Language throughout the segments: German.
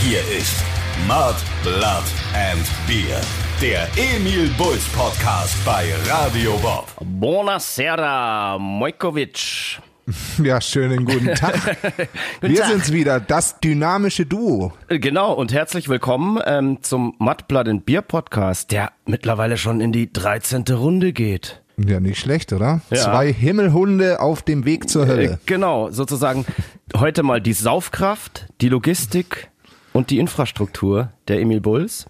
Hier ist Mud, Blood and Beer. Der Emil Bulls Podcast bei Radio Bob. Buonasera, Mojkovic. Ja, schönen guten Tag. Guten Wir Tag. sind's wieder, das dynamische Duo. Genau, und herzlich willkommen ähm, zum Mud, Blood and Beer Podcast, der mittlerweile schon in die 13. Runde geht. Ja, nicht schlecht, oder? Ja. Zwei Himmelhunde auf dem Weg zur Äh, Hölle. genau, sozusagen heute mal die Saufkraft, die Logistik und die Infrastruktur der Emil Bulls.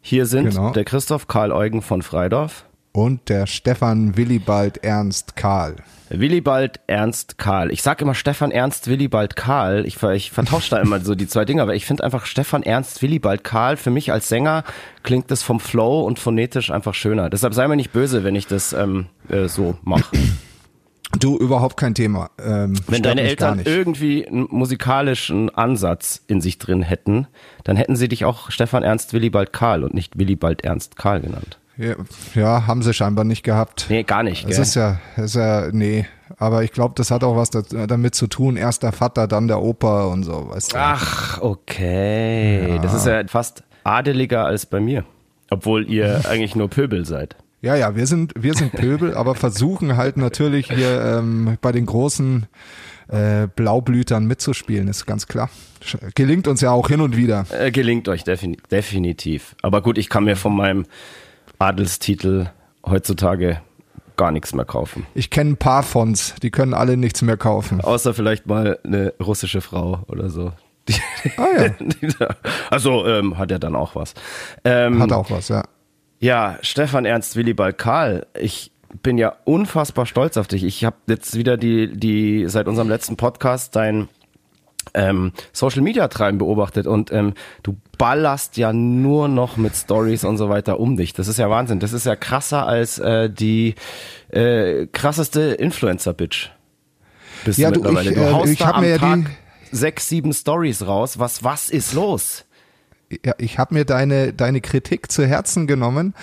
Hier sind Genau. der Christoph Karl Eugen von Freidorf, Und der Stefan Willibald Ernst Karl. Willibald Ernst Karl. Ich sag immer Stefan Ernst Willibald Karl. Ich, ich vertausche da immer so die zwei Dinge, aber ich finde einfach Stefan Ernst Willibald Karl für mich als Sänger klingt das vom Flow und phonetisch einfach schöner. Deshalb sei mir nicht böse, wenn ich das ähm, äh, so mache. Du, überhaupt kein Thema. Ähm, Wenn deine Eltern irgendwie einen musikalischen Ansatz in sich drin hätten, dann hätten sie dich auch Stefan Ernst Willibald Karl und nicht Willibald Ernst Karl genannt. Ja, ja, haben sie scheinbar nicht gehabt. Nee, gar nicht. Es Gell? ist ja, ist ja, nee. Aber ich glaube, das hat auch was da- damit zu tun. Erst der Vater, dann der Opa und so, weißt du. Ach, okay. Das ist ja fast adeliger als bei mir. Obwohl ihr eigentlich nur Pöbel seid. Ja, ja, wir sind, wir sind Pöbel, aber versuchen halt natürlich hier ähm, bei den großen äh, Blaublütern mitzuspielen, ist ganz klar. Gelingt uns ja auch hin und wieder. Äh, gelingt euch defini definitiv. Aber gut, ich kann mir von meinem Adelstitel heutzutage gar nichts mehr kaufen. Ich kenne ein paar Fonts, die können alle nichts mehr kaufen. Außer vielleicht mal eine russische Frau oder so. Die, Ah ja. die also ähm, hat er dann auch was. Ähm, Hat auch was, ja. Ja, Stefan Ernst Willibald Karl, ich bin ja unfassbar stolz auf dich. Ich habe jetzt wieder die, die seit unserem letzten Podcast dein ähm, Social Media Treiben beobachtet und ähm, du ballerst ja nur noch mit Stories und so weiter um dich. Das ist ja Wahnsinn. Das ist ja krasser als äh, die äh, krasseste Influencer-Bitch. Bist Ja, du mittlerweile. ich, du äh, haust ich da hab am mir ja Tag die- sechs, sieben Stories raus. Was, was ist los? Ja ich habe mir deine, deine Kritik zu Herzen genommen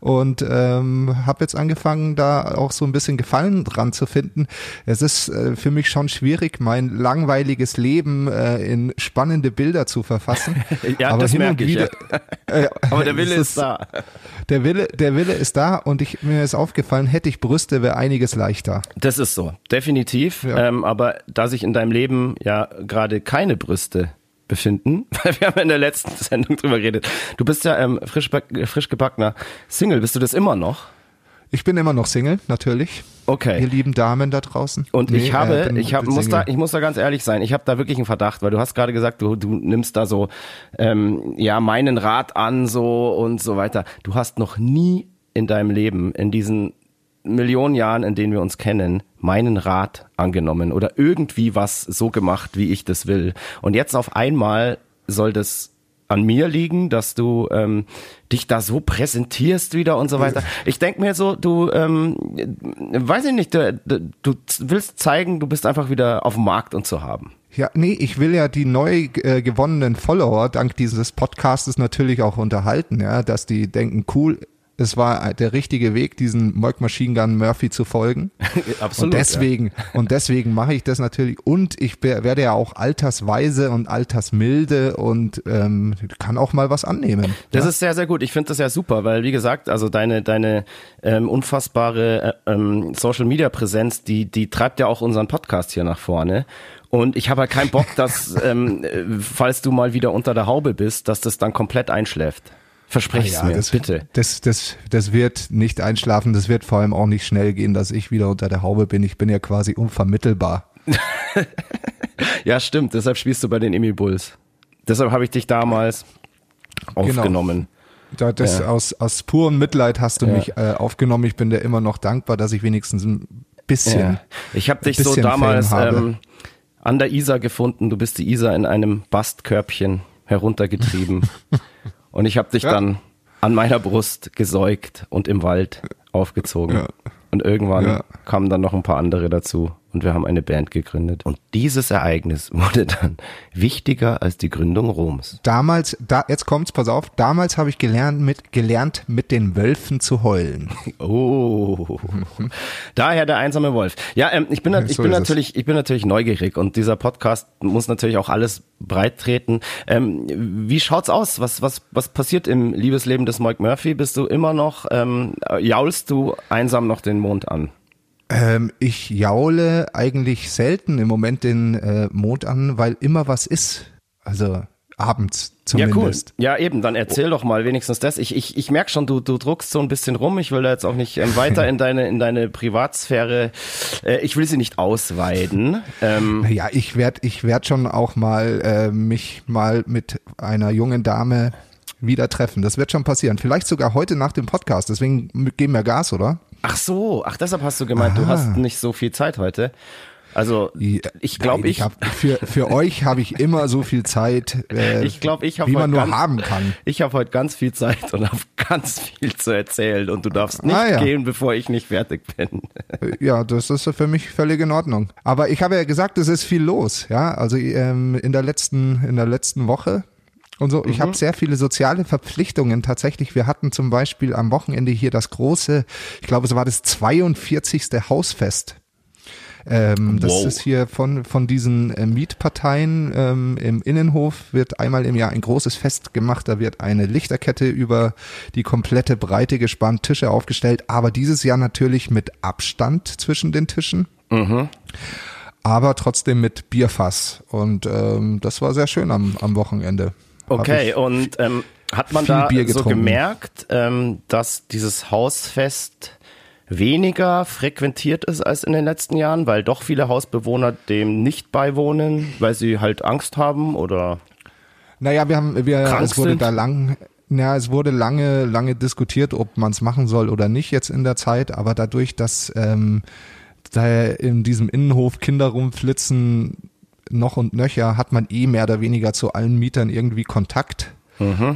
und ähm, habe jetzt angefangen, da auch so ein bisschen Gefallen dran zu finden. Es ist äh, für mich schon schwierig, mein langweiliges Leben äh, in spannende Bilder zu verfassen. Ja, das hin und merke ich, wieder, äh, Aber der Wille ist da. Der Wille, der Wille ist da und ich, mir ist aufgefallen, hätte ich Brüste, wäre einiges leichter. Das ist so, definitiv. Ja. Ähm, aber da sich in deinem Leben ja gerade keine Brüste befinden, weil wir haben in der letzten Sendung drüber geredet. Du bist ja ähm, frisch, frisch gebackener Single. Bist du das immer noch? Ich bin immer noch Single, natürlich. Ihr Okay. lieben Damen da draußen. Und Nee, ich äh, habe, bin- ich hab, muss da, ich muss da ganz ehrlich sein. Ich habe da wirklich einen Verdacht, weil du hast gerade gesagt, du, du nimmst da so, ähm, ja, meinen Rat an, so und so weiter. Du hast noch nie in deinem Leben, in diesen Millionen Jahren, in denen wir uns kennen, meinen Rat angenommen oder irgendwie was so gemacht, wie ich das will. Und jetzt auf einmal soll das an mir liegen, dass du ähm, dich da so präsentierst wieder und so weiter. Ich denk mir so, du, ähm, weiß ich nicht, du, du willst zeigen, du bist einfach wieder auf dem Markt und zu haben. Ja, nee, ich will ja die neu äh, gewonnenen Follower dank dieses Podcastes natürlich auch unterhalten, ja, dass die denken, cool, es war der richtige Weg, diesen Moik Machine Gun Murphy zu folgen. Absolut, und deswegen, und deswegen mache ich das natürlich. Und ich werde ja auch altersweise und altersmilde und ähm, kann auch mal was annehmen. Das ist sehr, sehr gut. Ich finde das ja super, weil wie gesagt, also deine deine ähm, unfassbare äh, ähm, Social Media Präsenz, die die treibt ja auch unseren Podcast hier nach vorne. Und ich habe halt keinen Bock, dass ähm, äh, falls du mal wieder unter der Haube bist, dass das dann komplett einschläft. Versprich's mir, das, bitte. Das, das, das wird nicht einschlafen, das wird vor allem auch nicht schnell gehen, dass ich wieder unter der Haube bin. Ich bin ja quasi unvermittelbar. Ja, stimmt. Deshalb spielst du bei den Emil Bulls. Deshalb habe ich dich damals aufgenommen. Da, das Ja. aus, aus purem Mitleid hast du Ja. mich äh, aufgenommen. Ich bin dir immer noch dankbar, dass ich wenigstens ein bisschen. Ja. Ich habe dich so damals ähm, an der Isar gefunden. Du bist die Isar in einem Bastkörbchen heruntergetrieben. und ich habe dich Ja. dann an meiner Brust gesäugt und im Wald aufgezogen. Ja. Und irgendwann kamen dann noch ein paar andere dazu. Und wir haben eine Band gegründet. Und dieses Ereignis wurde dann wichtiger als die Gründung Roms. Damals, da, jetzt kommt's, pass auf, damals habe ich gelernt mit, gelernt, mit den Wölfen zu heulen. Oh, daher der einsame Wolf. Ja, ähm, ich bin, ich So bin es. natürlich, ich bin natürlich neugierig und dieser Podcast muss natürlich auch alles breit treten. Ähm, wie schaut's aus? Was, was, was passiert im Liebesleben des Mike Murphy? Bist du immer noch, ähm, jaulst du einsam noch den Mond an? Ähm, ich jaule eigentlich selten im Moment den äh, Mond an, weil immer was ist. Also abends zumindest. Ja, cool. Ja, eben, dann erzähl doch mal wenigstens das. Ich, ich, ich merk schon, du, du druckst so ein bisschen rum. Ich will da jetzt auch nicht ähm, weiter in deine, in deine Privatsphäre, äh, ich will sie nicht ausweiden. Ähm, Ja, ich werd, ich werd schon auch mal äh, mich mal mit einer jungen Dame wieder treffen. Das wird schon passieren. Vielleicht sogar heute nach dem Podcast. Deswegen geben wir Gas, oder? Ach so, ach, deshalb hast du gemeint, du Ah. hast nicht so viel Zeit heute. Also, ich glaube, Nein, ich, hab, für für euch habe ich immer so viel Zeit, äh, ich glaube, ich habe wie man nur ganz, haben kann. Ich habe heute ganz viel Zeit und habe ganz viel zu erzählen und du darfst nicht Ah, ja. gehen, bevor ich nicht fertig bin. Ja, das ist für mich völlig in Ordnung. Aber ich habe ja gesagt, es ist viel los, ja. Also ähm, in der letzten in der letzten Woche und so. Ich habe sehr viele soziale Verpflichtungen tatsächlich. Wir hatten zum Beispiel am Wochenende hier das große, ich glaube, es war das 42. Hausfest. Ähm, das Wow. ist hier von, von diesen äh, Mietparteien ähm, im Innenhof wird einmal im Jahr ein großes Fest gemacht. Da wird eine Lichterkette über die komplette Breite gespannt, Tische aufgestellt, aber dieses Jahr natürlich mit Abstand zwischen den Tischen. Aber trotzdem mit Bierfass. Und ähm, das war sehr schön am, am Wochenende. Okay, und ähm, hat man da so gemerkt, ähm, dass dieses Hausfest weniger frequentiert ist als in den letzten Jahren, weil doch viele Hausbewohner dem nicht beiwohnen, weil sie halt Angst haben oder Naja, wir haben, wir, Krank es wurde sind? da lang, ja, es wurde lange, lange diskutiert, ob man es machen soll oder nicht jetzt in der Zeit, aber dadurch, dass ähm, da in diesem Innenhof Kinder rumflitzen, noch und nöcher, hat man eh mehr oder weniger zu allen Mietern irgendwie Kontakt.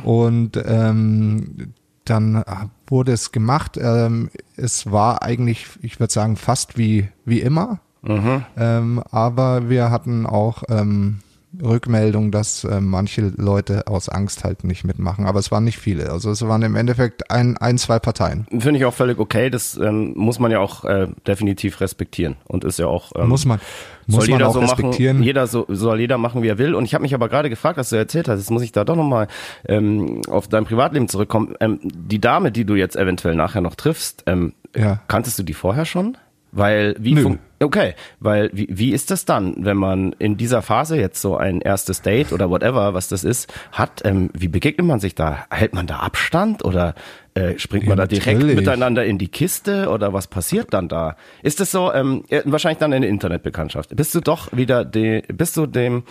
Und ähm, dann wurde es gemacht. Ähm, es war eigentlich, ich würde sagen, fast wie, wie immer. Ähm, aber wir hatten auch ähm, Rückmeldung, dass äh, manche Leute aus Angst halt nicht mitmachen. Aber es waren nicht viele. Also es waren im Endeffekt ein, ein zwei Parteien. finde ich auch völlig okay. Das ähm, muss man ja auch äh, definitiv respektieren und ist ja auch ähm, Muss man, muss soll man jeder auch so respektieren. machen. Jeder so, soll jeder machen, wie er will. Und ich habe mich aber gerade gefragt, was du erzählt hast. Jetzt muss ich da doch nochmal ähm, auf dein Privatleben zurückkommen. Ähm, die Dame, die du jetzt eventuell nachher noch triffst, ähm, Ja. kanntest du die vorher schon? Weil wie Nö. fun- okay, weil wie, wie ist das dann, wenn man in dieser Phase jetzt so ein erstes Date oder whatever, was das ist, hat? Ähm, wie begegnet man sich da? Hält man da Abstand oder äh, springt man Ja, da direkt natürlich. miteinander in die Kiste oder was passiert dann da? Ist das so ähm, ja, wahrscheinlich dann eine Internetbekanntschaft? Bist du doch wieder de, bist du dem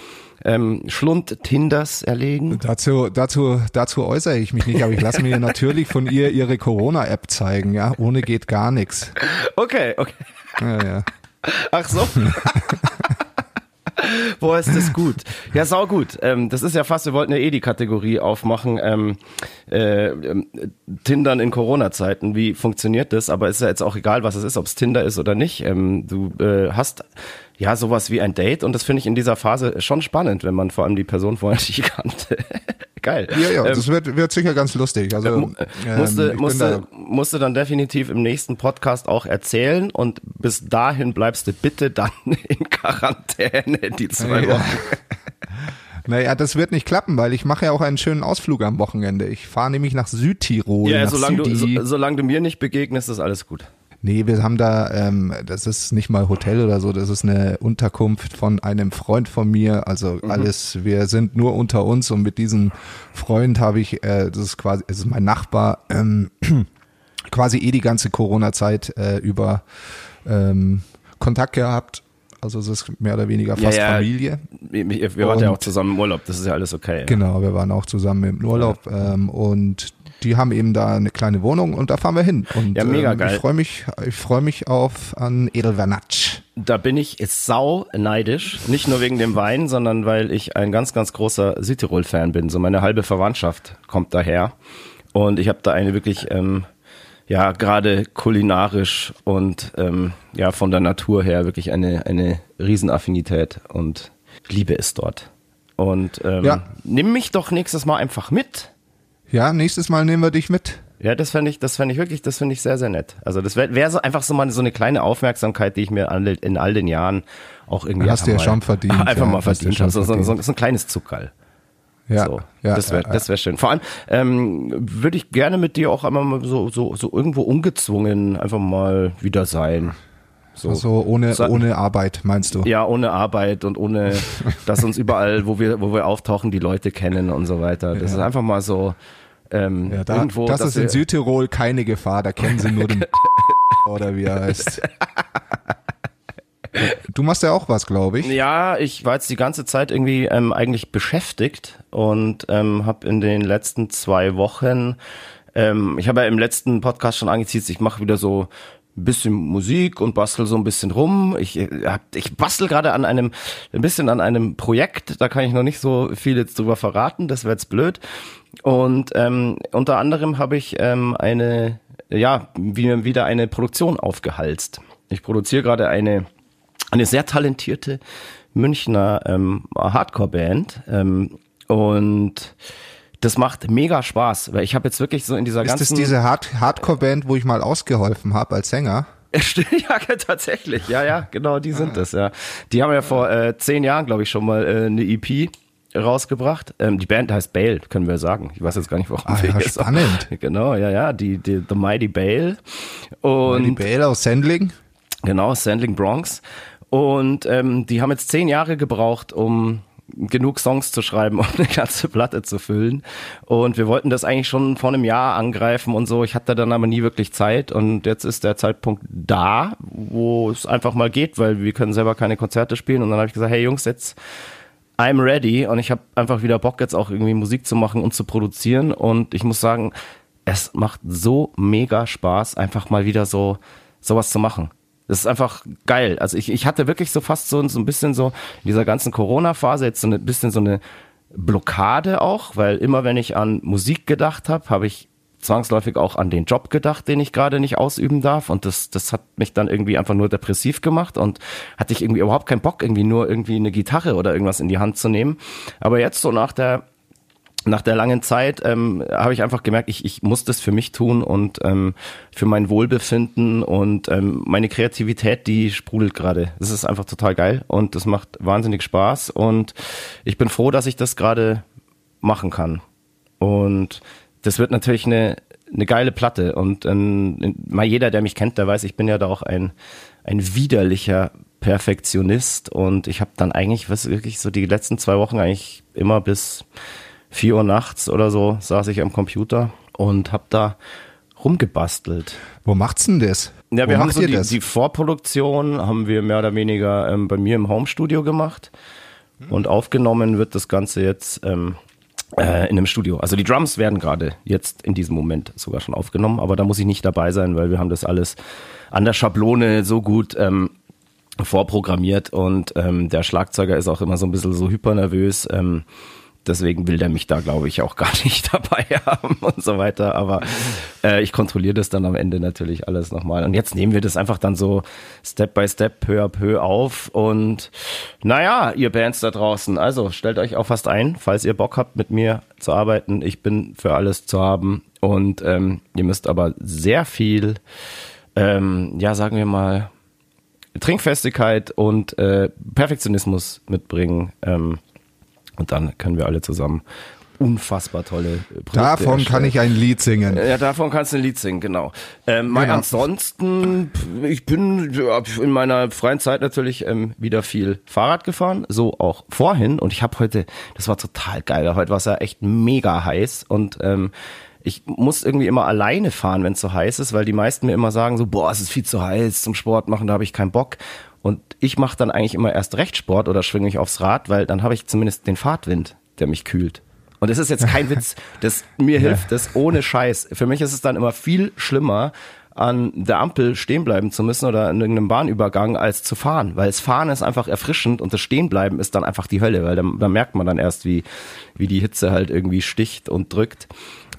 ähm, Schlund Tinders erlegen? Dazu, dazu, dazu äußere ich mich nicht, aber ich lasse mir natürlich von ihr ihre Corona-App zeigen, ja. Ohne geht gar nichts. Okay, okay. Ja, ja. Ach so. Boah, ist das gut. Ja, sau gut. Ähm, das ist ja fast, wir wollten ja eh die Kategorie aufmachen, ähm, äh, ähm, Tindern in Corona-Zeiten. Wie funktioniert das? Aber ist ja jetzt auch egal, was es ist, ob es Tinder ist oder nicht. Ähm, du äh, hast ja sowas wie ein Date und das finde ich in dieser Phase schon spannend, wenn man vor allem die Person vorher nicht kannte. Geil. Ja, ja, Ähm, das wird, wird sicher ganz lustig. Also, ähm, musste, bin musste, da- musste dann definitiv im nächsten Podcast auch erzählen und bis dahin bleibst du bitte dann in Quarantäne die zwei Ja. Wochen. Naja, das wird nicht klappen, weil ich mache ja auch einen schönen Ausflug am Wochenende. Ich fahre nämlich nach Südtirol. Ja, nach solange du, so, solange du mir nicht begegnest, ist alles gut. Nee, wir haben da, ähm, das ist nicht mal Hotel oder so, das ist eine Unterkunft von einem Freund von mir. Also Mhm. alles, wir sind nur unter uns und mit diesem Freund habe ich, äh, das ist quasi, es ist mein Nachbar, ähm, quasi eh die ganze Corona-Zeit äh, über ähm, Kontakt gehabt. Also es ist mehr oder weniger fast Ja, ja. Familie. Wir, waren ja Und- auch zusammen im Urlaub, das ist ja alles okay. Genau, wir waren auch zusammen im Urlaub ähm, und die haben eben da eine kleine Wohnung und da fahren wir hin. Und Ja, mega ähm, geil. ich freue mich, ich freue mich auf an Edelvernatsch. Da bin ich sau neidisch. Nicht nur wegen dem Wein, sondern weil ich ein ganz, ganz großer Südtirol-Fan bin. So meine halbe Verwandtschaft kommt daher. Und ich habe da eine wirklich, ähm, ja gerade kulinarisch und ähm, ja von der Natur her wirklich eine, eine Riesenaffinität und liebe es dort. Und ähm, Ja. nimm mich doch nächstes Mal einfach mit. Ja, nächstes Mal nehmen wir dich mit. Ja, das fände ich, das fände ich wirklich, das finde ich sehr, sehr nett. Also das wäre wär so einfach so mal so eine kleine Aufmerksamkeit, die ich mir alle, in all den Jahren auch irgendwie Hast einfach du ja mal, schon verdient, Einfach ja, mal verdient. schon habe. So, so, so, verdient. so ein kleines Zuckerl. Ja, so, ja, das wäre ja, das wär schön. Vor allem ähm, würde ich gerne mit dir auch einmal mal so, so, so irgendwo ungezwungen einfach mal wieder sein. So. So ohne, So- ohne Arbeit, meinst du? Ja, ohne Arbeit und ohne, dass uns überall, wo wir, wo wir auftauchen, die Leute kennen und so weiter. Das ist einfach mal so ähm, Ja, da, irgendwo. das ist in Südtirol keine Gefahr, da kennen sie nur den oder wie er heißt. Du machst ja auch was, glaube ich. Ja, ich war jetzt die ganze Zeit irgendwie ähm, eigentlich beschäftigt und ähm, habe in den letzten zwei Wochen, ähm, ich habe ja im letzten Podcast schon angezielt, ich mache wieder so ein bisschen Musik und bastel so ein bisschen rum. Ich, äh, hab, ich bastel gerade an einem, ein bisschen an einem Projekt, da kann ich noch nicht so viel jetzt drüber verraten, das wäre jetzt blöd. Und ähm, unter anderem habe ich ähm, eine, ja, wie- wieder eine Produktion aufgehalst. Ich produziere gerade eine eine sehr talentierte Münchner ähm, Hardcore-Band ähm, und das macht mega Spaß, weil ich habe jetzt wirklich so in dieser Ist ganzen das diese Hard Hardcore-Band, wo ich mal ausgeholfen habe als Sänger? ja, tatsächlich, ja, ja, genau, die sind es, ja. Die haben ja vor äh, zehn Jahren, glaube ich, schon mal äh, eine EP rausgebracht. Ähm, die Band heißt Bale, können wir sagen. Ich weiß jetzt gar nicht, warum Ah, wir ja, spannend. Genau, ja, ja, die, die The Mighty Bale. Die Und Bale aus Sendling? Genau, Sandling Bronx. Und ähm, die haben jetzt zehn Jahre gebraucht, um genug Songs zu schreiben, um eine ganze Platte zu füllen. Und wir wollten das eigentlich schon vor einem Jahr angreifen und so. Ich hatte dann aber nie wirklich Zeit. Und jetzt ist der Zeitpunkt da, wo es einfach mal geht, weil wir können selber keine Konzerte spielen. Und dann habe ich gesagt, hey Jungs, jetzt I'm ready. Und ich habe einfach wieder Bock, jetzt auch irgendwie Musik zu machen und zu produzieren. Und ich muss sagen, es macht so mega Spaß, einfach mal wieder so sowas zu machen. Das ist einfach geil. Also ich, ich hatte wirklich so fast so, so ein bisschen so in dieser ganzen Corona-Phase jetzt so ein bisschen so eine Blockade auch, weil immer wenn ich an Musik gedacht habe, habe ich zwangsläufig auch an den Job gedacht, den ich gerade nicht ausüben darf. Und das, das hat mich dann irgendwie einfach nur depressiv gemacht und hatte ich irgendwie überhaupt keinen Bock, irgendwie nur irgendwie eine Gitarre oder irgendwas in die Hand zu nehmen. Aber jetzt so nach der nach der langen Zeit ähm, habe ich einfach gemerkt, ich, ich muss das für mich tun und ähm, für mein Wohlbefinden und ähm, meine Kreativität, die sprudelt gerade. Das ist einfach total geil und das macht wahnsinnig Spaß und ich bin froh, dass ich das gerade machen kann. Und das wird natürlich eine, eine geile Platte und ähm, mal jeder, der mich kennt, der weiß, ich bin ja da auch ein, ein widerlicher Perfektionist und ich habe dann eigentlich, was wirklich so die letzten zwei Wochen eigentlich immer bis vier Uhr nachts oder so saß ich am Computer und habe da rumgebastelt. Wo macht's denn das? Ja, Wo wir haben macht so die, das? die Vorproduktion haben wir mehr oder weniger ähm, bei mir im Homestudio gemacht und aufgenommen wird das Ganze jetzt ähm, äh, in einem Studio. Also die Drums werden gerade jetzt in diesem Moment sogar schon aufgenommen, aber da muss ich nicht dabei sein, weil wir haben das alles an der Schablone so gut ähm, vorprogrammiert und ähm, der Schlagzeuger ist auch immer so ein bisschen so hypernervös. Ähm, deswegen will der mich da, glaube ich, auch gar nicht dabei haben und so weiter. Aber äh, ich kontrolliere das dann am Ende natürlich alles nochmal. Und jetzt nehmen wir das einfach dann so Step by Step, peu à peu auf. Und naja, ihr Bands da draußen, also stellt euch auch fast ein, falls ihr Bock habt, mit mir zu arbeiten. Ich bin für alles zu haben. Und ähm, ihr müsst aber sehr viel, ähm, ja, sagen wir mal, Trinkfestigkeit und äh, Perfektionismus mitbringen. Ähm, und dann können wir alle zusammen unfassbar tolle Projekte Davon kann erstellen. ich ein Lied singen. Ja, davon kannst du ein Lied singen, genau. Ähm, Genau. Ansonsten, ich bin in meiner freien Zeit natürlich ähm, wieder viel Fahrrad gefahren, so auch vorhin. Und ich habe heute, das war total geil, heute war es ja echt mega heiß und ähm, ich muss irgendwie immer alleine fahren, wenn es so heiß ist, weil die meisten mir immer sagen so, boah, es ist viel zu heiß zum Sport machen, da habe ich keinen Bock. Und ich mache dann eigentlich immer erst recht Sport oder schwinge mich aufs Rad, weil dann habe ich zumindest den Fahrtwind, der mich kühlt. Und das ist jetzt kein Witz, das mir hilft das ohne Scheiß. Für mich ist es dann immer viel schlimmer, an der Ampel stehen bleiben zu müssen oder in irgendeinem Bahnübergang, als zu fahren. Weil das Fahren ist einfach erfrischend und das Stehenbleiben ist dann einfach die Hölle, weil da, da merkt man dann erst, wie, wie die Hitze halt irgendwie sticht und drückt.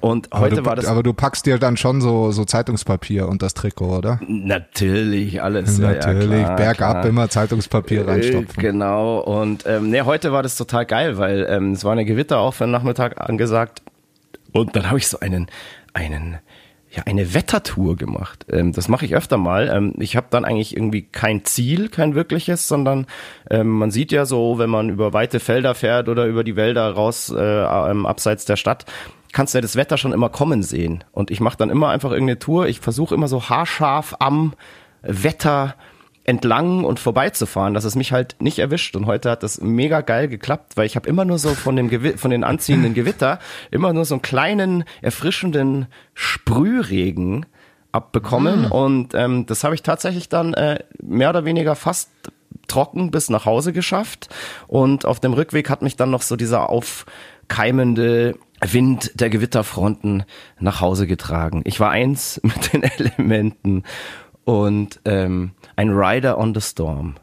Und aber heute du, war das aber du packst dir dann schon so, so Zeitungspapier und das Trikot, oder? natürlich alles. ja, ja, Natürlich, klar, bergab klar. immer Zeitungspapier Äh, reinstopfen. Genau, und ähm, nee, heute war das total geil, weil ähm, es war eine Gewitter auch für den Nachmittag angesagt. Und dann habe ich so einen, einen, ja, eine Wettertour gemacht. Ähm, das mache ich öfter mal. Ähm, ich habe dann eigentlich irgendwie kein Ziel, kein wirkliches, sondern ähm, man sieht ja so, wenn man über weite Felder fährt oder über die Wälder raus äh, ähm, abseits der Stadt, kannst du ja das Wetter schon immer kommen sehen. Und ich mache dann immer einfach irgendeine Tour. Ich versuche immer so haarscharf am Wetter entlang und vorbeizufahren, dass es mich halt nicht erwischt. Und heute hat das mega geil geklappt, weil ich habe immer nur so von dem Gewi von den anziehenden Gewitter immer nur so einen kleinen erfrischenden Sprühregen abbekommen und ähm, das habe ich tatsächlich dann äh, mehr oder weniger fast trocken bis nach Hause geschafft und auf dem Rückweg hat mich dann noch so dieser aufkeimende Wind der Gewitterfronten nach Hause getragen. Ich war eins mit den Elementen und ähm, ein Rider on the Storm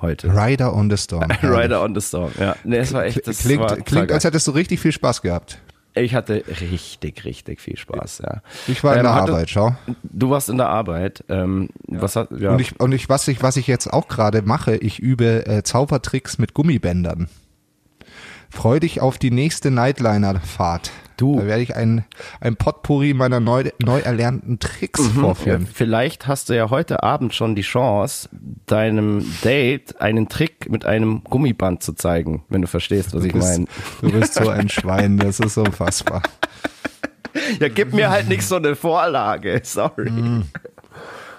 heute. Rider on the Storm. Ein Rider on the Storm, ja. Nee, es war echt, das klingt war klingt als geil. hättest du richtig viel Spaß gehabt. Ich hatte richtig, richtig viel Spaß, ja. Ich war in Ähm, der hatte- Arbeit, schau. Du warst in der Arbeit. Ähm, Was hat, ja. Und ich, und ich, was ich, was ich jetzt auch gerade mache, ich übe äh, Zaubertricks mit Gummibändern. Freu dich auf die nächste Nightliner-Fahrt. Du. Da werde ich ein, ein Potpourri meiner neu, neu erlernten Tricks Ja, vorführen. vielleicht hast du ja heute Abend schon die Chance, deinem Date einen Trick mit einem Gummiband zu zeigen, wenn du verstehst, was ich Du bist, meine. du bist so ein Schwein, das ist unfassbar. Ja, gib mir halt nicht so eine Vorlage, sorry. Mhm.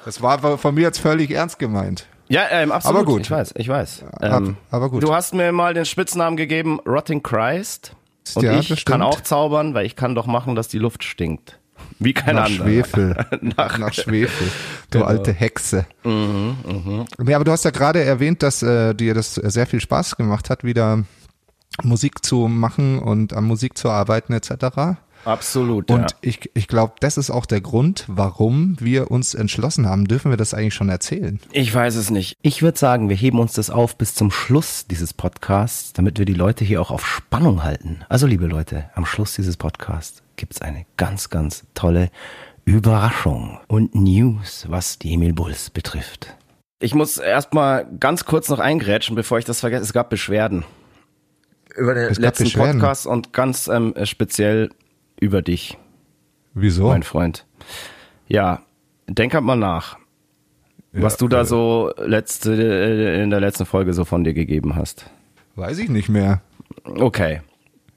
Das war von mir jetzt völlig ernst gemeint. Ja, ähm, absolut. Aber gut. Ich weiß, ich weiß. Ähm, aber gut. Du hast mir mal den Spitznamen gegeben, Rotting Christ. Und Ja, ich kann auch zaubern, weil ich kann doch machen, dass die Luft stinkt. Wie kein Nach anderer. Schwefel. Nach- Nach, Schwefel. Du Genau. alte Hexe. Mhm, Nee, aber du hast ja gerade erwähnt, dass äh, dir das sehr viel Spaß gemacht hat, wieder Musik zu machen und an Musik zu arbeiten etc. Absolut, Und ja. ich, ich glaube, das ist auch der Grund, warum wir uns entschlossen haben. Dürfen wir das eigentlich schon erzählen? Ich weiß es nicht. Ich würde sagen, wir heben uns das auf bis zum Schluss dieses Podcasts, damit wir die Leute hier auch auf Spannung halten. Also, liebe Leute, am Schluss dieses Podcasts gibt's eine ganz, ganz tolle Überraschung und News, was die Emil Bulls betrifft. Ich muss erstmal ganz kurz noch eingrätschen, bevor ich das vergesse. Es gab Beschwerden. Über den Es letzten? Podcast und ganz ähm, speziell über dich, Wieso? mein Freund. Ja, denk halt mal nach was Ja, du da äh, so letzte, äh, in der letzten Folge so von dir gegeben hast. Weiß ich nicht mehr. Okay.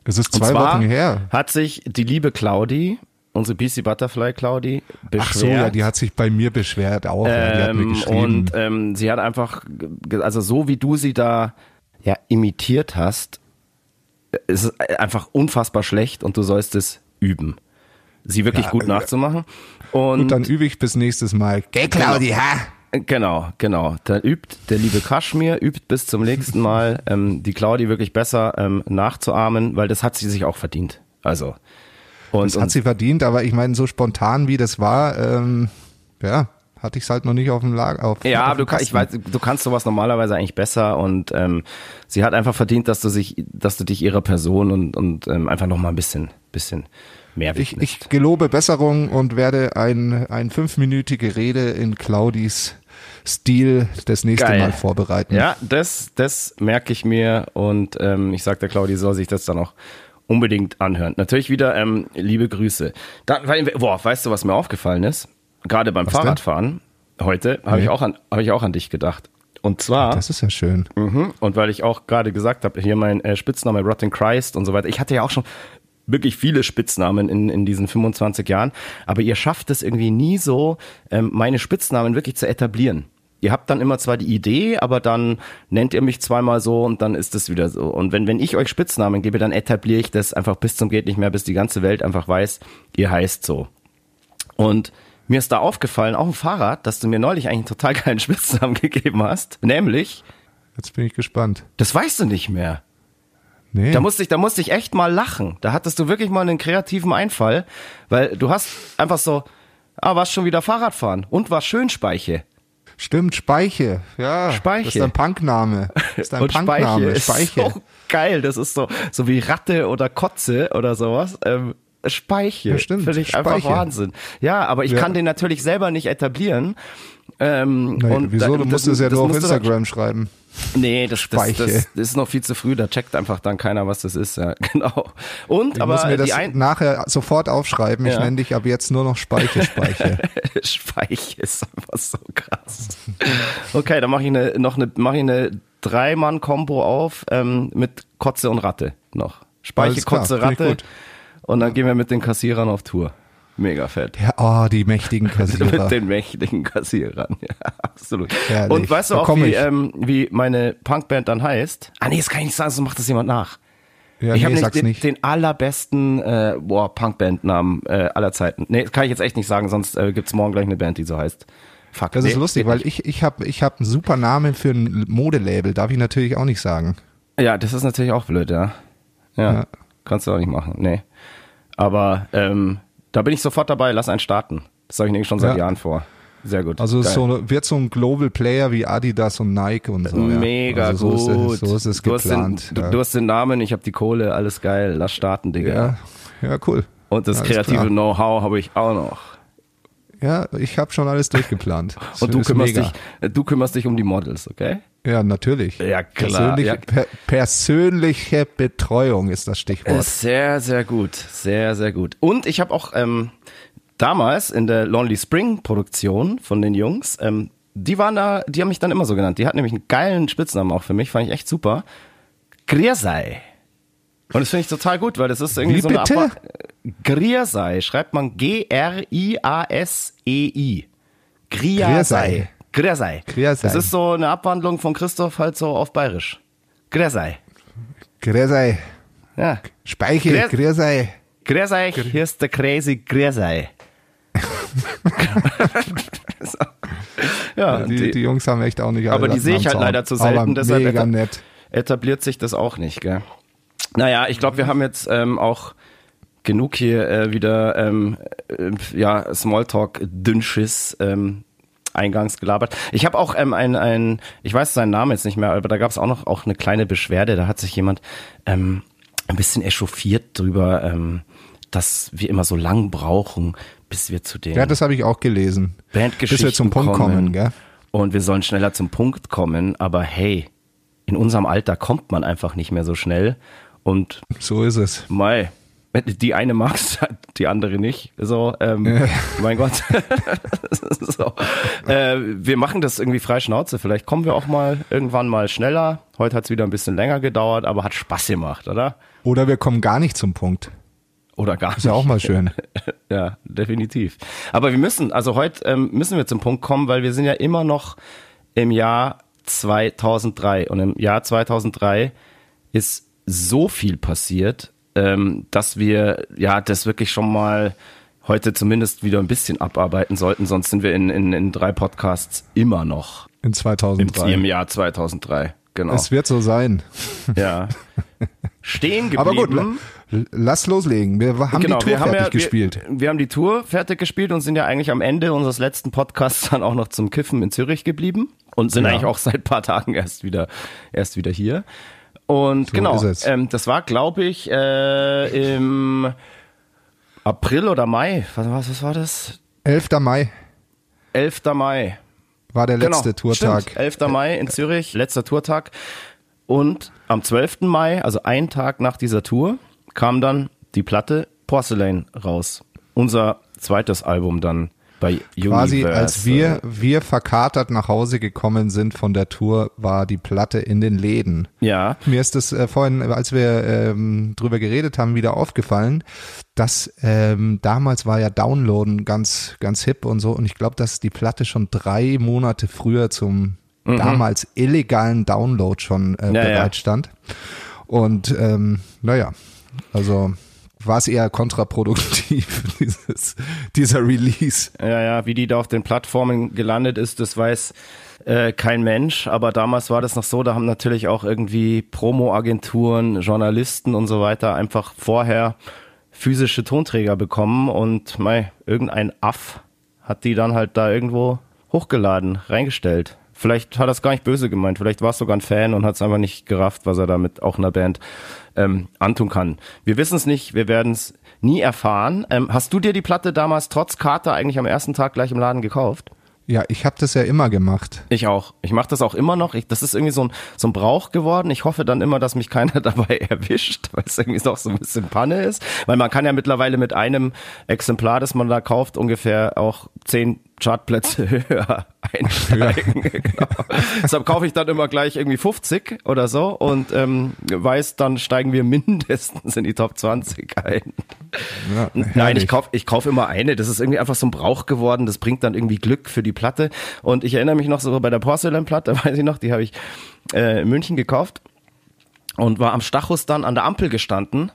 Es ist zwei Wochen her. hat sich die liebe Claudi, unsere BC Butterfly Claudi, beschwert. Ach so, ja, die hat sich bei mir beschwert auch. mir ähm, geschrieben. und ähm, sie hat einfach, also so wie du sie da ja imitiert hast, ist es einfach unfassbar schlecht und du sollst es üben. Sie wirklich Ja, gut äh, nachzumachen. Und, und dann übe ich bis nächstes Mal. Geh, Claudi, ha! Genau, genau. Dann übt der liebe Kaschmir, übt bis zum nächsten Mal ähm, die Claudi wirklich besser ähm, nachzuahmen, weil das hat sie sich auch verdient. Also. Und, Das hat und sie verdient, aber ich meine, so spontan wie das war, ähm, ja, hatte ich es halt noch nicht auf dem Lager. Auf, ja, auf du, kann, ich weiß, du kannst sowas normalerweise eigentlich besser und ähm, sie hat einfach verdient, dass du sich, dass du dich ihrer Person und, und ähm, einfach noch mal ein bisschen, bisschen mehr Ich, widmest. ich gelobe Besserung und werde ein, ein fünfminütige Rede in Claudis Stil das nächste Geil. Mal vorbereiten. Ja, das, das merke ich mir und ähm, ich sag der Claudi soll sich das dann auch unbedingt anhören. Natürlich wieder ähm, liebe Grüße. Dann, weil, boah, weißt du, was mir aufgefallen ist? Gerade beim Was denn? Fahrradfahren heute habe Nee. ich auch an habe ich auch an dich gedacht. Und zwar Das ist ja schön. Mhm. Und weil ich auch gerade gesagt habe, hier mein äh, Spitzname Rotten Christ und so weiter. Ich hatte ja auch schon wirklich viele Spitznamen in, in diesen 25 Jahren, aber ihr schafft es irgendwie nie so, ähm, meine Spitznamen wirklich zu etablieren. Ihr habt dann immer zwar die Idee, aber dann nennt ihr mich zweimal so und dann ist es wieder so. Und wenn, wenn ich euch Spitznamen gebe, dann etabliere ich das einfach bis zum geht nicht mehr, bis die ganze Welt einfach weiß, ihr heißt so. Und mir ist da aufgefallen, auf dem Fahrrad, dass du mir neulich eigentlich einen total geilen Spitznamen gegeben hast, nämlich Jetzt bin ich gespannt. das weißt du nicht mehr. Nee. Da musste ich, da musste ich echt mal lachen. Da hattest du wirklich mal einen kreativen Einfall, weil du hast einfach so, Ah, warst schon wieder Fahrradfahren und war schön Speiche. Stimmt, Speiche. Ja, Speiche. das ist ein Punkname. Das ist ein und Speiche Punkname. ist so geil. Das ist so, so wie Ratte oder Kotze oder sowas. Ähm, Speiche. Ja, stimmt. Finde ich einfach Speiche. Wahnsinn. Ja, aber ich Ja. kann den natürlich selber nicht etablieren. Ähm, Nee, und wieso? Du musst es ja das nur auf Instagram schreiben. Nee, das, das, das, ist noch viel zu früh, da checkt einfach dann keiner, was das ist, ja, genau. Und, Ich aber muss mir das nachher sofort aufschreiben. Ich Ja. nenne dich ab jetzt nur noch Speiche, Speiche. Speiche ist einfach so krass. Okay, dann mache ich eine, noch eine, mache ich eine Drei-Mann-Kombo auf, ähm, mit Kotze und Ratte noch. Speiche, Kotze, Ratte. Und dann gehen wir mit den Kassierern auf Tour. Mega fett. Ja, oh, die mächtigen Kassierer. Mit den mächtigen Kassierern, ja, absolut. Herrlich. Und weißt du auch, wie, ähm, wie meine Punkband dann heißt? Ah nee, das kann ich nicht sagen, so macht das jemand nach. ja, ich habe nee, sag's den, nicht. den allerbesten äh, boah, Punkband-Namen äh, aller Zeiten. Nee, das kann ich jetzt echt nicht sagen, sonst äh, gibt's morgen gleich eine Band, die so heißt. Fuck. Das nee, ist lustig, weil ich, ich habe ich hab einen super Namen für ein Modelabel, darf ich natürlich auch nicht sagen. Ja, das ist natürlich auch blöd, ja. Ja, Ja. kannst du auch nicht machen, nee. Aber ähm, da bin ich sofort dabei, lass einen starten. Das habe ich nämlich schon seit Ja. Jahren vor. Sehr gut. Also Geil. so, wird so ein Global Player wie Adidas und Nike und so. Ja. Mega also so gut. Ist es, so ist es du, hast geplant. den, du, ja. du hast den Namen, ich habe die Kohle, alles geil, lass starten, Digga. ja. ja, cool. Und das Alles kreative. Know-how habe ich auch noch. Ja, ich habe schon alles durchgeplant. Und du kümmerst, mega. dich, du kümmerst dich um die Models, okay? Ja, natürlich. Ja, klar, Persönliche, ja. Per, persönliche Betreuung ist das Stichwort. Sehr, sehr gut. Sehr, sehr gut. Und ich habe auch ähm, damals in der Lonely Spring Produktion von den Jungs, ähm, die waren da, die haben mich dann immer so genannt. Die hatten nämlich einen geilen Spitznamen auch für mich, fand ich echt super. Griersei. Und das finde ich total gut, weil das ist irgendwie Wie so eine bitte? Griersei schreibt man G-R-I-A-S-E-I. Griersei. Griersei. Griersei. Das ist so eine Abwandlung von Christoph halt so auf Bayerisch. Griersei. Grüßei. Ja. Speiche, Grüß- Grüßei. Grüß euch, hier ist der crazy Grüßei. so. Ja, Die, die, die Jungs haben echt auch nicht alle aber die sehe ich halt leider zu selten, deshalb mega eta- nett. etabliert sich das auch nicht, gell? Naja, ich glaube, wir haben jetzt ähm, auch genug hier äh, wieder ähm, äh, ja, Smalltalk-Dünnschiss ähm, eingangs gelabert. Ich habe auch ähm, ein, ein, ich weiß seinen Namen jetzt nicht mehr, aber da gab es auch noch auch eine kleine Beschwerde. Da hat sich jemand ähm, ein bisschen echauffiert drüber, ähm, dass wir immer so lang brauchen, bis wir zu den Ja, das habe ich auch gelesen. Bandgeschichten Bis wir zum Punkt kommen, gell? Und wir sollen schneller zum Punkt kommen, aber hey, in unserem Alter kommt man einfach nicht mehr so schnell. Und So ist es. Mei, die eine mag's, die andere nicht. So, ähm, mein Gott. so. äh, wir machen das irgendwie frei Schnauze. Vielleicht kommen wir auch mal irgendwann mal schneller. Heute hat's wieder ein bisschen länger gedauert, aber hat Spaß gemacht, oder? Oder wir kommen gar nicht zum Punkt. Oder gar nicht. Ist ja auch mal schön. Ja, definitiv. Aber wir müssen, also heute ähm, müssen wir zum Punkt kommen, weil wir sind ja immer noch im Jahr 2003 und im Jahr 2003 ist so viel passiert, ähm, dass wir ja das wirklich schon mal heute zumindest wieder ein bisschen abarbeiten sollten, sonst sind wir in, in, in drei Podcasts immer noch In im, 2003. im Jahr 2003. Genau. Es wird so sein. ja. Stehen geblieben. Aber gut, lass loslegen. Wir haben die Tour Genau, wir haben fertig ja, gespielt. Wir, wir haben die Tour fertig gespielt und sind ja eigentlich am Ende unseres letzten Podcasts dann auch noch zum Kiffen in Zürich geblieben und sind Ja. eigentlich auch seit ein paar Tagen erst wieder, erst wieder hier. Und genau, ist es. ähm, das war, glaube ich, äh, im April oder Mai. Was, was, was war das? 11. Mai 11. Mai. war der letzte genau, Tourtag. Stimmt, 11. Mai in Zürich, letzter Tourtag. Und am 12. Mai, also einen Tag nach dieser Tour, kam dann die Platte Porcelain raus. Unser zweites Album dann bei Quasi Universal. als wir, wir verkatert nach Hause gekommen sind von der Tour, war die Platte in den Läden. Ja, Mir ist es äh, vorhin, als wir ähm, drüber geredet haben, wieder aufgefallen, dass ähm, damals war ja Downloaden ganz, ganz hip und so. Und ich glaube, dass die Platte schon drei Monate früher zum damals illegalen Download schon äh, Mhm. Ja, ja. bereit stand. Und ähm, naja, also war es eher kontraproduktiv, dieses, dieser Release. ja, ja, wie die da auf den Plattformen gelandet ist, das weiß äh, kein Mensch. Aber damals war das noch so, da haben natürlich auch irgendwie Promo-Agenturen, Journalisten und so weiter einfach vorher physische Tonträger bekommen und mei, irgendein Aff hat die dann halt da irgendwo hochgeladen, reingestellt. Vielleicht hat er es gar nicht böse gemeint, vielleicht war es sogar ein Fan und hat es einfach nicht gerafft, was er damit auch einer Band ähm, antun kann. Wir wissen es nicht, wir werden es nie erfahren. Ähm, hast du dir die Platte damals trotz Karte eigentlich am ersten Tag gleich im Laden gekauft? Ja, ich habe das ja immer gemacht. Ich auch. Ich mache das auch immer noch. Ich, das ist irgendwie so ein, so ein Brauch geworden. Ich hoffe dann immer, dass mich keiner dabei erwischt, weil es irgendwie noch so ein bisschen Panne ist. Weil man kann ja mittlerweile mit einem Exemplar, das man da kauft, ungefähr auch zehn Chartplätze höher einsteigen. genau. Deshalb kaufe ich dann immer gleich irgendwie 50 oder so und ähm, weiß, dann steigen wir mindestens in die Top 20 ein. Ja, Nein, ich kaufe ich kauf immer eine. Das ist irgendwie einfach so ein Brauch geworden. Das bringt dann irgendwie Glück für die Platte. Und ich erinnere mich noch so bei der Porcelain-Platte, weiß ich noch, die habe ich äh, in München gekauft und war am Stachus dann an der Ampel gestanden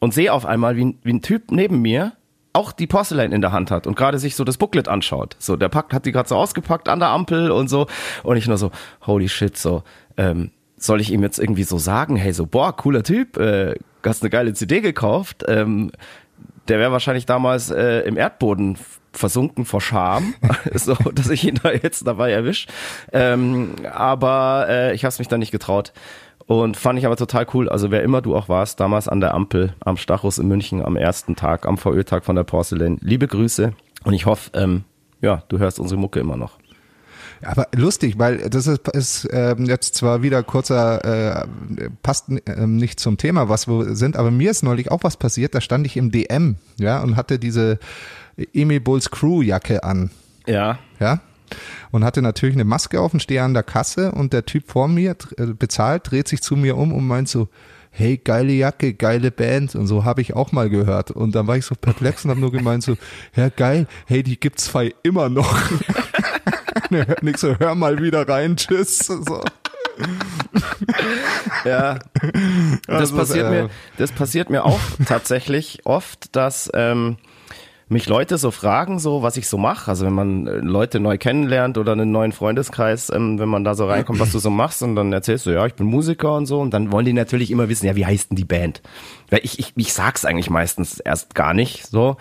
und sehe auf einmal, wie, wie ein Typ neben mir auch die Porcelain in der Hand hat und gerade sich so das Booklet anschaut. So, der packt, hat die gerade so ausgepackt an der Ampel und so. Und ich nur so, holy shit, so, ähm, soll ich ihm jetzt irgendwie so sagen, hey, so, boah, cooler Typ, äh, hast eine geile CD gekauft. Ähm, der wäre wahrscheinlich damals äh, im Erdboden versunken vor Scham, so dass ich ihn da jetzt dabei erwisch. Ähm, aber äh, ich habe es mich dann nicht getraut. Und fand ich aber total cool. Also wer immer du auch warst, damals an der Ampel am Stachus in München am ersten Tag, am VÖ-Tag von der Porcelain. Liebe Grüße und ich hoffe, ähm, ja, du hörst unsere Mucke immer noch. Aber lustig, weil das ist, ist ähm, jetzt zwar wieder kurzer, äh, passt äh, nicht zum Thema, was wir sind, aber mir ist neulich auch was passiert. Da stand ich im DM, ja, und hatte diese Emil Bulls Crew Jacke an. Ja. Ja und hatte natürlich eine Maske auf und stehe an der Kasse und der Typ vor mir äh, bezahlt, dreht sich zu mir um und meint so, hey, geile Jacke, geile Band und so habe ich auch mal gehört. Und dann war ich so perplex und habe nur gemeint so, ja geil, hey, die gibt's zwei immer noch. Nicht so, hör mal wieder rein, tschüss. So. ja, das also, passiert äh, mir, das passiert mir auch tatsächlich oft, dass ähm, mich Leute so fragen, so was ich so mache. Also wenn man äh, Leute neu kennenlernt oder einen neuen Freundeskreis, ähm, wenn man da so reinkommt, was du so machst und dann erzählst du, ja, ich bin Musiker und so und dann wollen die natürlich immer wissen, ja, wie heißt denn die Band? Weil ich, ich, ich sag's eigentlich meistens erst gar nicht so.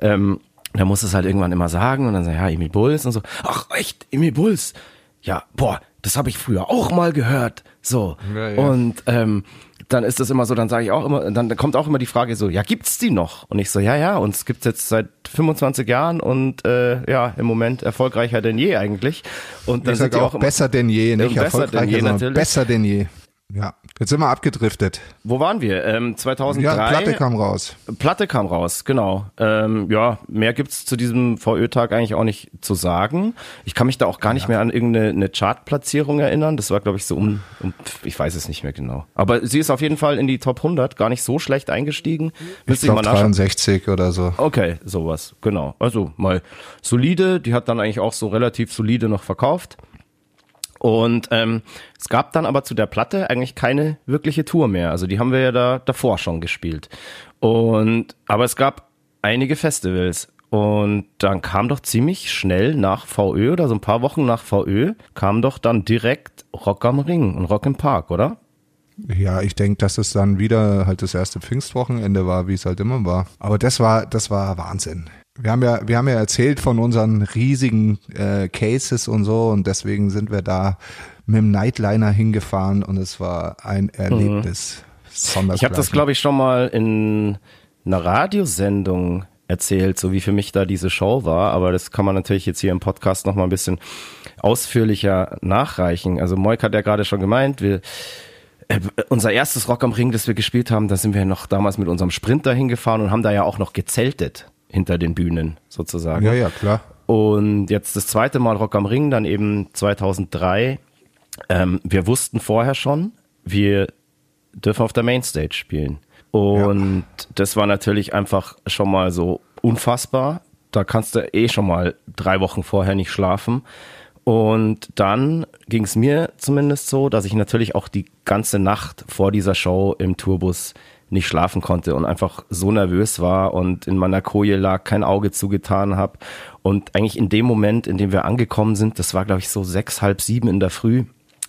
Ähm, da muss es halt irgendwann immer sagen und dann sagen, ja, Emil Bulls und so. Ach, echt, Emil Bulls? Ja, boah, das habe ich früher auch mal gehört. So. Ja, ja. Und ähm, dann ist das immer so, dann sage ich auch immer, dann kommt auch immer die Frage so, ja, gibt's die noch? Und ich so, ja, ja, und es gibt's jetzt seit 25 Jahren und äh, ja, im Moment erfolgreicher denn je eigentlich. Und dann ich sag auch, auch besser denn je, nicht besser denn je, natürlich. besser denn je. Ja, jetzt sind wir abgedriftet. Wo waren wir? Ähm, 2003. Ja, Platte kam raus. Platte kam raus, genau. Ähm, ja, mehr gibt's zu diesem VÖ-Tag eigentlich auch nicht zu sagen. Ich kann mich da auch gar nicht ja. mehr an irgendeine Chartplatzierung erinnern. Das war, glaube ich, so um, um, ich weiß es nicht mehr genau. Aber sie ist auf jeden Fall in die Top 100, gar nicht so schlecht eingestiegen. Müsste ich, ich mal 63 oder so. Okay, sowas, genau. Also mal solide. Die hat dann eigentlich auch so relativ solide noch verkauft. Und ähm, es gab dann aber zu der Platte eigentlich keine wirkliche Tour mehr. Also die haben wir ja da davor schon gespielt. Und aber es gab einige Festivals. Und dann kam doch ziemlich schnell nach VÖ oder so ein paar Wochen nach VÖ kam doch dann direkt Rock am Ring und Rock im Park, oder? Ja, ich denke, dass es dann wieder halt das erste Pfingstwochenende war, wie es halt immer war. Aber das war, das war Wahnsinn. Wir haben ja, wir haben ja erzählt von unseren riesigen äh, Cases und so und deswegen sind wir da mit dem Nightliner hingefahren und es war ein Erlebnis. Mhm. Ich habe das, glaube ich, schon mal in einer Radiosendung erzählt, so wie für mich da diese Show war, aber das kann man natürlich jetzt hier im Podcast noch mal ein bisschen ausführlicher nachreichen. Also Moik hat ja gerade schon gemeint, wir äh, unser erstes Rock am Ring, das wir gespielt haben, da sind wir noch damals mit unserem Sprinter hingefahren und haben da ja auch noch gezeltet hinter den Bühnen sozusagen. Ja, ja, klar. Und jetzt das zweite Mal Rock am Ring, dann eben 2003. Ähm, wir wussten vorher schon, wir dürfen auf der Mainstage spielen. Und ja. das war natürlich einfach schon mal so unfassbar. Da kannst du eh schon mal drei Wochen vorher nicht schlafen. Und dann ging es mir zumindest so, dass ich natürlich auch die ganze Nacht vor dieser Show im Tourbus nicht schlafen konnte und einfach so nervös war und in meiner Koje lag, kein Auge zugetan habe. Und eigentlich in dem Moment, in dem wir angekommen sind, das war glaube ich so sechs, halb sieben in der Früh,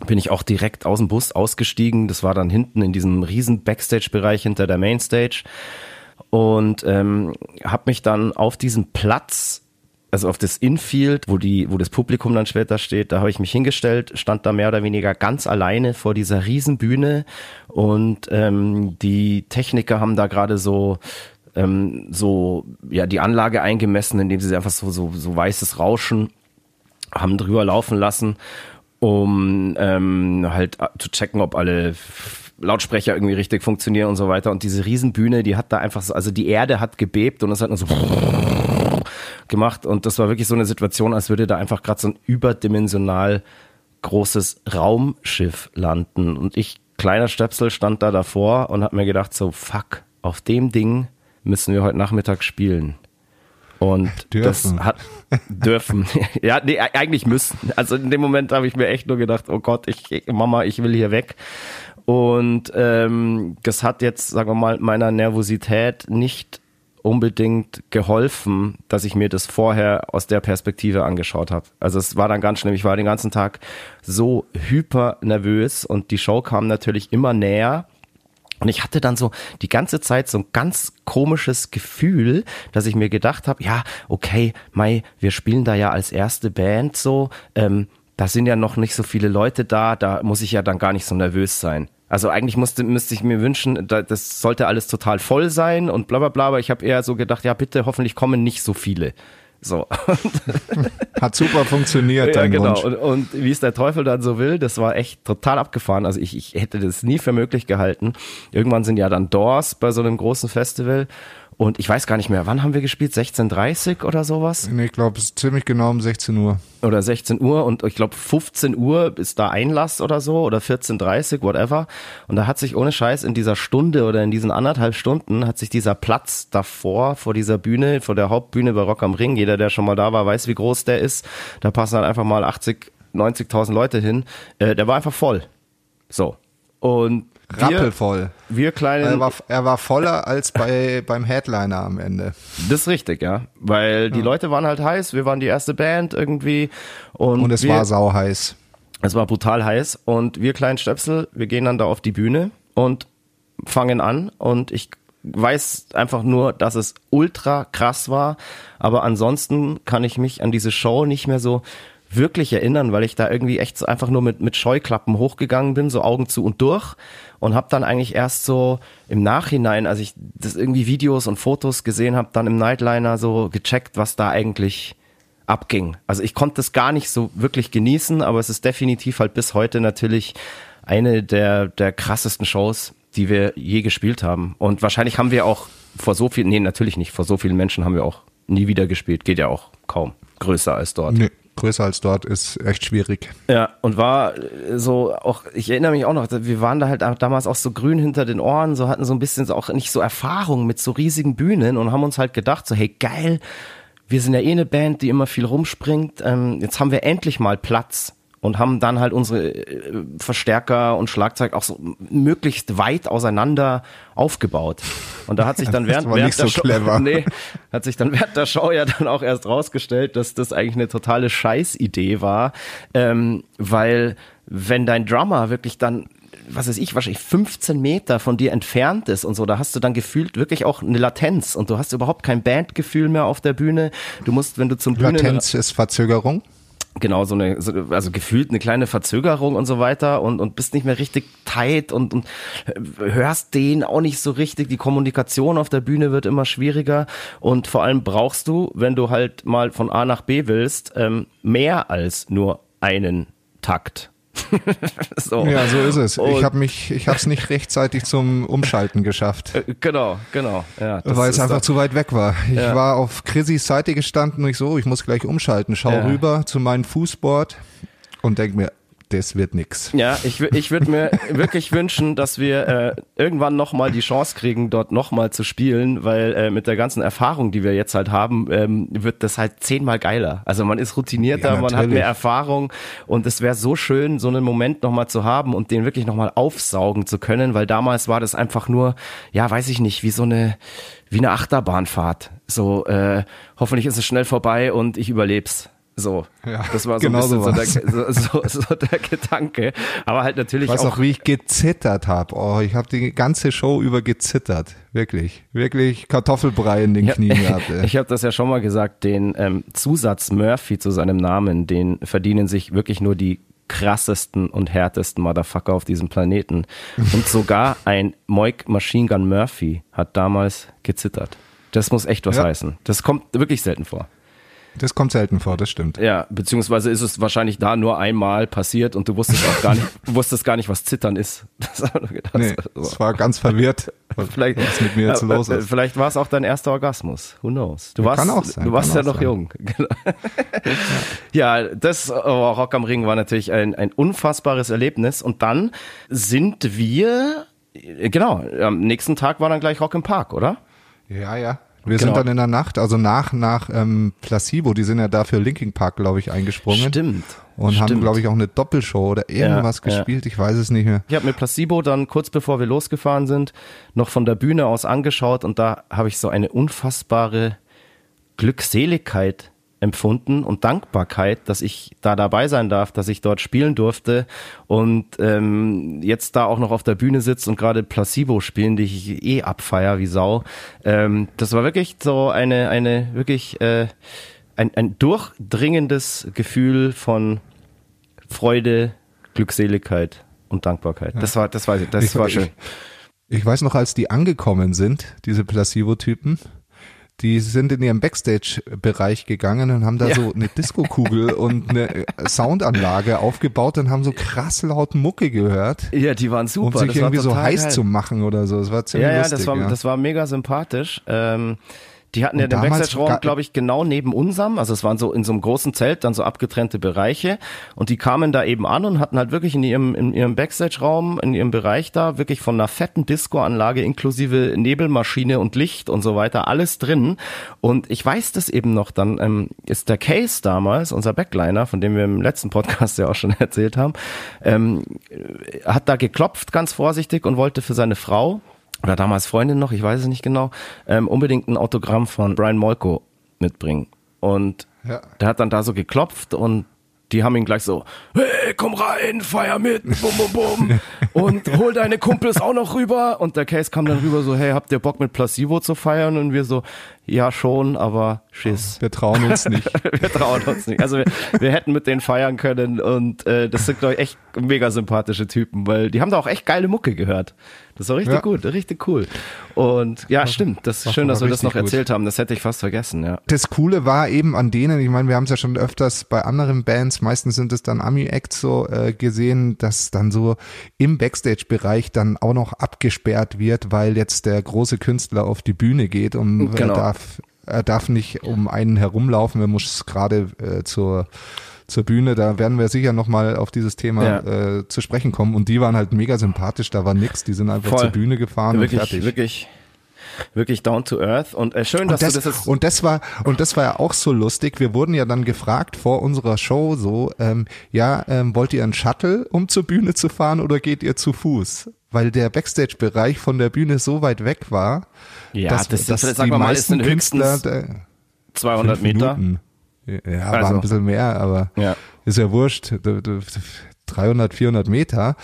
bin ich auch direkt aus dem Bus ausgestiegen. Das war dann hinten in diesem riesen Backstage-Bereich hinter der Mainstage und ähm, habe mich dann auf diesem Platz also auf das Infield, wo die, wo das Publikum dann später steht, da habe ich mich hingestellt, stand da mehr oder weniger ganz alleine vor dieser Riesenbühne und ähm, die Techniker haben da gerade so ähm, so ja die Anlage eingemessen, indem sie einfach so so, so weißes Rauschen haben drüber laufen lassen, um ähm, halt zu checken, ob alle Lautsprecher irgendwie richtig funktionieren und so weiter. Und diese Riesenbühne, die hat da einfach so, also die Erde hat gebebt und es hat nur so gemacht. Und das war wirklich so eine Situation, als würde da einfach gerade so ein überdimensional großes Raumschiff landen. Und ich, kleiner Stöpsel, stand da davor und habe mir gedacht, so, fuck, auf dem Ding müssen wir heute Nachmittag spielen. Und dürfen. das hat dürfen. ja, nee, eigentlich müssen. Also in dem Moment habe ich mir echt nur gedacht, oh Gott, ich, Mama, ich will hier weg. Und ähm, das hat jetzt, sagen wir mal, meiner Nervosität nicht unbedingt geholfen, dass ich mir das vorher aus der Perspektive angeschaut habe. Also es war dann ganz schlimm. Ich war den ganzen Tag so hyper nervös und die Show kam natürlich immer näher. Und ich hatte dann so die ganze Zeit so ein ganz komisches Gefühl, dass ich mir gedacht habe, ja, okay, Mai, wir spielen da ja als erste Band so, ähm, da sind ja noch nicht so viele Leute da, da muss ich ja dann gar nicht so nervös sein. Also eigentlich musste, müsste ich mir wünschen, das sollte alles total voll sein und bla bla bla, aber ich habe eher so gedacht, ja bitte, hoffentlich kommen nicht so viele. So. Hat super funktioniert, ja, genau. Und, und, wie es der Teufel dann so will, das war echt total abgefahren. Also ich, ich hätte das nie für möglich gehalten. Irgendwann sind ja dann Doors bei so einem großen Festival und ich weiß gar nicht mehr, wann haben wir gespielt? 16.30 oder sowas? Nee, ich glaube, es ist ziemlich genau um 16 Uhr. Oder 16 Uhr und ich glaube 15 Uhr ist da Einlass oder so oder 14.30, whatever. Und da hat sich ohne Scheiß in dieser Stunde oder in diesen anderthalb Stunden hat sich dieser Platz davor, vor dieser Bühne, vor der Hauptbühne bei Rock am Ring, jeder, der schon mal da war, weiß, wie groß der ist. Da passen halt einfach mal 80, 90.000 Leute hin. Äh, der war einfach voll. So. Und rappelvoll. Wir kleinen. Er war, er war voller als bei, beim Headliner am Ende. Das ist richtig, ja. Weil die ja. Leute waren halt heiß, wir waren die erste Band irgendwie. Und, und es wir, war sau heiß. Es war brutal heiß. Und wir kleinen Stöpsel, wir gehen dann da auf die Bühne und fangen an. Und ich weiß einfach nur, dass es ultra krass war. Aber ansonsten kann ich mich an diese Show nicht mehr so wirklich erinnern, weil ich da irgendwie echt einfach nur mit, mit Scheuklappen hochgegangen bin, so Augen zu und durch und habe dann eigentlich erst so im Nachhinein, als ich das irgendwie Videos und Fotos gesehen habe, dann im Nightliner so gecheckt, was da eigentlich abging. Also ich konnte das gar nicht so wirklich genießen, aber es ist definitiv halt bis heute natürlich eine der, der krassesten Shows, die wir je gespielt haben. Und wahrscheinlich haben wir auch vor so vielen, nee, natürlich nicht, vor so vielen Menschen haben wir auch nie wieder gespielt. Geht ja auch kaum größer als dort. Nee größer als dort ist echt schwierig. Ja, und war so auch, ich erinnere mich auch noch, wir waren da halt damals auch so grün hinter den Ohren, so hatten so ein bisschen auch nicht so Erfahrung mit so riesigen Bühnen und haben uns halt gedacht, so hey geil, wir sind ja eh eine Band, die immer viel rumspringt, ähm, jetzt haben wir endlich mal Platz und haben dann halt unsere äh, Verstärker und Schlagzeug auch so möglichst weit auseinander aufgebaut. Und da hat sich dann während, während der so Show, nee, hat sich dann während der Show ja dann auch erst rausgestellt, dass das eigentlich eine totale Scheißidee war, ähm, weil wenn dein Drummer wirklich dann was weiß ich, wahrscheinlich 15 Meter von dir entfernt ist und so, da hast du dann gefühlt wirklich auch eine Latenz und du hast überhaupt kein Bandgefühl mehr auf der Bühne. Du musst, wenn du zum Bühne Latenz ist Verzögerung genau so eine, also gefühlt eine kleine Verzögerung und so weiter und, und bist nicht mehr richtig tight und, und hörst den auch nicht so richtig. Die Kommunikation auf der Bühne wird immer schwieriger und vor allem brauchst du, wenn du halt mal von A nach B willst, ähm, mehr als nur einen Takt. so. Ja, so ist es. Und ich habe mich, ich habe es nicht rechtzeitig zum Umschalten geschafft. Äh, genau, genau. Ja, weil es einfach zu weit weg war. Ich ja. war auf Chrissys Seite gestanden und ich so, ich muss gleich umschalten. Schau ja. rüber zu meinem Fußboard und denk mir, das wird nix. Ja, ich, ich würde mir wirklich wünschen, dass wir äh, irgendwann nochmal die Chance kriegen, dort nochmal zu spielen, weil äh, mit der ganzen Erfahrung, die wir jetzt halt haben, ähm, wird das halt zehnmal geiler. Also man ist routinierter, ja, man hat mehr Erfahrung und es wäre so schön, so einen Moment nochmal zu haben und den wirklich nochmal aufsaugen zu können, weil damals war das einfach nur, ja, weiß ich nicht, wie so eine, wie eine Achterbahnfahrt. So, äh, hoffentlich ist es schnell vorbei und ich überleb's. So, Ja, das war so genau ein bisschen so, der, so, so, der Gedanke. Aber halt natürlich Ich weiß auch auch, wie ich gezittert habe. Oh, ich habe die ganze Show über gezittert. Wirklich. Wirklich Kartoffelbrei in den Knien gehabt. ey. Ich habe das ja schon mal gesagt, den ähm, Zusatz Murphy zu seinem Namen, den verdienen sich wirklich nur die krassesten und härtesten Motherfucker auf diesem Planeten. Und sogar ein Moik Machine Gun Murphy hat damals gezittert. Das muss echt was Ja. heißen. Das kommt wirklich selten vor. Das kommt selten vor, das stimmt. Ja, beziehungsweise ist es wahrscheinlich da nur einmal passiert und du wusstest auch gar nicht, wusstest gar nicht, was Zittern ist. Das gedacht. Nee, so. es war ganz verwirrt, Vielleicht, was mit mir jetzt los ist. Vielleicht war es auch dein erster Orgasmus. Who knows? Du warst, kann auch sein, du warst ja noch sein. jung. Genau. ja, das äh, Rock am Ring war natürlich ein, ein unfassbares Erlebnis. Und dann sind wir, genau, am nächsten Tag war dann gleich Rock im Park, oder? Ja, ja. Wir Genau. sind dann in der Nacht, also nach nach ähm, Placebo, die sind ja da für Linkin Park, glaube ich, eingesprungen. Stimmt. Und haben, Stimmt. glaube ich, auch eine Doppelshow oder irgendwas Ja, ja. gespielt. Ich weiß es nicht mehr. Ich habe mir Placebo dann kurz bevor wir losgefahren sind, noch von der Bühne aus angeschaut und da habe ich so eine unfassbare Glückseligkeit empfunden und Dankbarkeit, dass ich da dabei sein darf, dass ich dort spielen durfte und ähm, jetzt da auch noch auf der Bühne sitze und gerade Placebo spielen, die ich eh abfeier wie Sau. Ähm, das war wirklich so eine, eine wirklich äh, ein, ein durchdringendes Gefühl von Freude, Glückseligkeit und Dankbarkeit. Das war, das war, das Ich- war ich- schön. Ich weiß noch, als die angekommen sind, diese Placebo-Typen, die sind in ihren Backstage-Bereich gegangen und haben da Ja. so eine Disco-Kugel und eine äh, Soundanlage aufgebaut und haben so krass laut Mucke gehört, Ja, die waren um super. sich das irgendwie so heiß geil. zu machen oder so. Das war ziemlich Ja, ja, lustig. das war, ja. das war mega sympathisch. Ähm, die hatten ja Und den damals Backstage-Raum, glaube ich, genau neben unserem. Also es waren so in so einem großen Zelt dann so abgetrennte Bereiche. Und die kamen da eben an und hatten halt wirklich in ihrem, in ihrem Backstage-Raum, in ihrem Bereich da, wirklich von einer fetten Disco-Anlage inklusive Nebelmaschine und Licht und so weiter, alles drin. Und ich weiß das eben noch, dann ähm, ist der Case damals, unser Backliner, von dem wir im letzten Podcast ja auch schon erzählt haben, ähm, hat da geklopft ganz vorsichtig und wollte für seine Frau oder damals Freundin noch, ich weiß es nicht genau, ähm, unbedingt ein Autogramm von Brian Molko mitbringen. Und Ja. der hat dann da so geklopft und die haben ihn gleich so, hey, komm rein, feier mit, bum, bum, bum. Und hol deine Kumpels auch noch rüber. Und der Case kam dann rüber so, hey, habt ihr Bock mit Placebo zu feiern? Und wir so, ja schon, aber Schiss. Wir trauen uns nicht. Wir trauen uns nicht. Also wir, wir hätten mit denen feiern können und äh, das sind, glaube ich, echt mega sympathische Typen, weil die haben da auch echt geile Mucke gehört. Das war richtig Ja. gut, richtig cool. Und ja, stimmt, das ist schön, dass wir das noch richtig gut. erzählt haben. Das hätte ich fast vergessen, ja. Das Coole war eben an denen, ich meine, wir haben es ja schon öfters bei anderen Bands, meistens sind es dann Ami-Acts so äh, gesehen, dass dann so im Backstage-Bereich dann auch noch abgesperrt wird, weil jetzt der große Künstler auf die Bühne geht und Genau. er darf, er darf nicht um einen herumlaufen, er muss gerade äh, zur zur Bühne, da werden wir sicher nochmal auf dieses Thema Ja. äh, zu sprechen kommen. Und die waren halt mega sympathisch, da war nix, die sind einfach Voll. zur Bühne gefahren und Wirklich, fertig. wirklich, wirklich down to earth. Und äh, schön, dass Und das, du das jetzt. und das war und das war ja auch so lustig. Wir wurden ja dann gefragt vor unserer Show so, ähm, ja, ähm, wollt ihr einen Shuttle, um zur Bühne zu fahren, oder geht ihr zu Fuß? Weil der Backstage-Bereich von der Bühne so weit weg war, ja, dass, das, dass das die sagen wir mal, sind Künstler höchstens da, 200 fünf Meter. Minuten. Ja, war Also. ein bisschen mehr, aber Ja. ist ja wurscht. Du- du- 300, 400 Meter.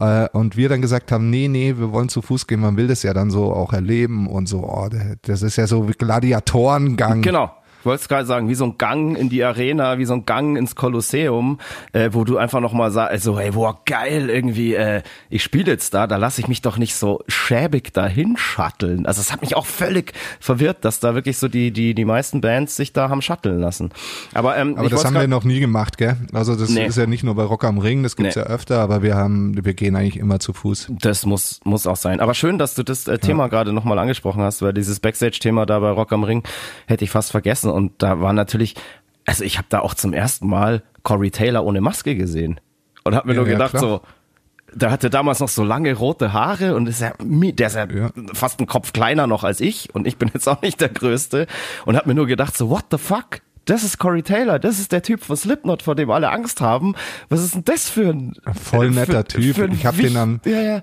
Äh, und wir dann gesagt haben, nee, nee, wir wollen zu Fuß gehen. Man will das ja dann so auch erleben und so, oh, das ist ja so wie Gladiatorengang. Genau. Ich wollte es gerade sagen, wie so ein Gang in die Arena, wie so ein Gang ins Kolosseum, äh, wo du einfach nochmal sagst, also, hey, boah, geil, irgendwie, äh, ich spiele jetzt da, da lasse ich mich doch nicht so schäbig dahin shutteln. Also es hat mich auch völlig verwirrt, dass da wirklich so die, die, die meisten Bands sich da haben shutteln lassen. Aber, ähm, Aber das haben wir noch nie gemacht, gell? Also das Nee. ist ja nicht nur bei Rock am Ring, das gibt's Nee. ja öfter, aber wir haben, wir gehen eigentlich immer zu Fuß. Das muss, muss auch sein. Aber schön, dass du das äh, Thema gerade nochmal angesprochen hast, weil dieses Backstage-Thema da bei Rock am Ring hätte ich fast vergessen. Und da war natürlich, also ich habe da auch zum ersten Mal Corey Taylor ohne Maske gesehen. Und habe mir Ja, nur ja, gedacht, klar. so, der hatte damals noch so lange rote Haare und ist ja, der ist ja, Ja. fast einen Kopf kleiner noch als ich und ich bin jetzt auch nicht der Größte und habe mir nur gedacht, so, what the fuck? Das ist Corey Taylor, das ist der Typ von Slipknot, vor dem alle Angst haben. Was ist denn das für ein Voll netter für, Typ. Für Ich hab den dann- ja, ja.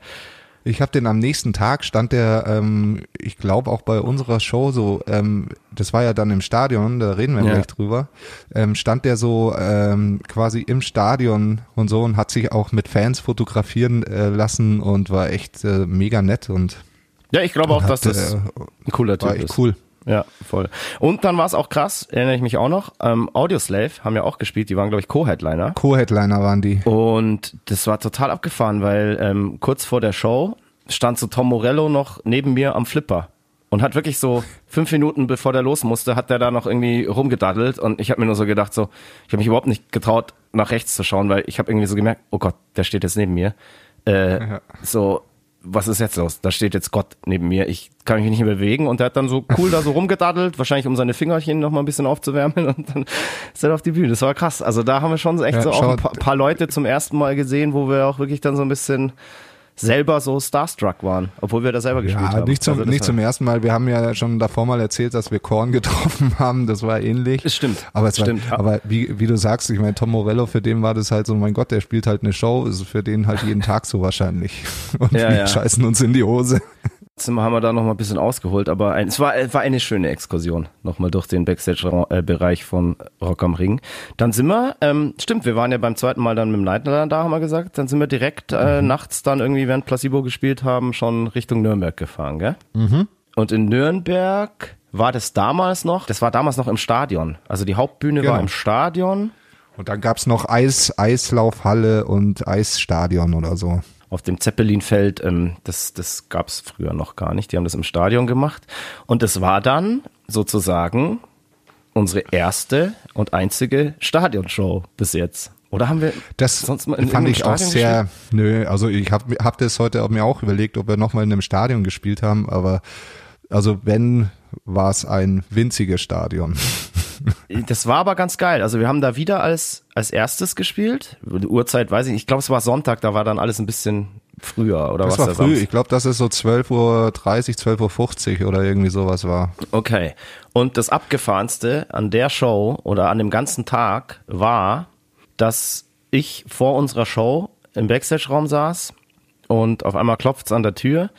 Ich habe den am nächsten Tag stand der, ähm, ich glaube auch bei unserer Show so, ähm, das war ja dann im Stadion, da reden wir Ja. gleich drüber, ähm, stand der so ähm, quasi im Stadion und so und hat sich auch mit Fans fotografieren äh, lassen und war echt äh, mega nett und Ja, ich glaube auch, dass das äh, ein cooler Typ war ist. echt cool. Ja, voll. Und dann war es auch krass, erinnere ich mich auch noch, ähm, Audioslave haben ja auch gespielt, die waren, glaube ich, Co-Headliner. Co-Headliner waren die. Und das war total abgefahren, weil ähm, kurz vor der Show stand so Tom Morello noch neben mir am Flipper und hat wirklich so fünf Minuten bevor der los musste, hat der da noch irgendwie rumgedaddelt und ich habe mir nur so gedacht, so, ich habe mich überhaupt nicht getraut, nach rechts zu schauen, weil ich habe irgendwie so gemerkt, oh Gott, der steht jetzt neben mir. Äh, Ja. So, was ist jetzt los? Da steht jetzt Gott neben mir. Ich kann mich nicht mehr bewegen und der hat dann so cool da so rumgedaddelt, wahrscheinlich um seine Fingerchen noch mal ein bisschen aufzuwärmen und dann ist er auf die Bühne. Das war krass. Also da haben wir schon echt Ja, so auch ein paar, paar Leute zum ersten Mal gesehen, wo wir auch wirklich dann so ein bisschen selber so starstruck waren, obwohl wir da selber gespielt Ja, haben. nicht zum, Also das nicht war- zum ersten Mal. Wir haben ja schon davor mal erzählt, dass wir Korn getroffen haben. Das war ähnlich. Es stimmt. Aber, es Stimmt. War, aber wie, wie du sagst, ich meine, Tom Morello, für den war das halt so, mein Gott, der spielt halt eine Show, ist für den halt jeden Tag so wahrscheinlich. Und Ja, wir ja. scheißen uns in die Hose. Trotzdem haben wir da noch mal ein bisschen ausgeholt, aber ein, es war, es war eine schöne Exkursion, nochmal durch den Backstage-Bereich von Rock am Ring. Dann sind wir, ähm, stimmt, wir waren ja beim zweiten Mal dann mit dem Nightlight da, haben wir gesagt, dann sind wir direkt äh, nachts dann irgendwie, während Placebo gespielt haben, schon Richtung Nürnberg gefahren, gell? Und in Nürnberg war das damals noch, das war damals noch im Stadion. Also die Hauptbühne war Genau. im Stadion. Und dann gab's noch Eis, Eislaufhalle und Eisstadion oder so. Auf dem Zeppelinfeld, ähm, das, das gab es früher noch gar nicht. Die haben das im Stadion gemacht. Und es war dann sozusagen unsere erste und einzige Stadionshow bis jetzt. Oder haben wir Das sonst mal in fand ich auch Stadion sehr, nö, also ich habe hab das heute auch mir auch überlegt, ob wir nochmal in einem Stadion gespielt haben, aber also wenn, war es ein winziges Stadion. Das war aber ganz geil. Also wir haben da wieder als, als erstes gespielt. Die Uhrzeit weiß ich nicht. Ich glaube, es war Sonntag, da war dann alles ein bisschen früher. Oder Das was war früh, Samstag? ich glaube, dass es so 12.30 Uhr, 12.50 Uhr oder irgendwie sowas war. Okay. Und das Abgefahrenste an der Show oder an dem ganzen Tag war, dass ich vor unserer Show im Backstage-Raum saß und auf einmal klopft's an der Tür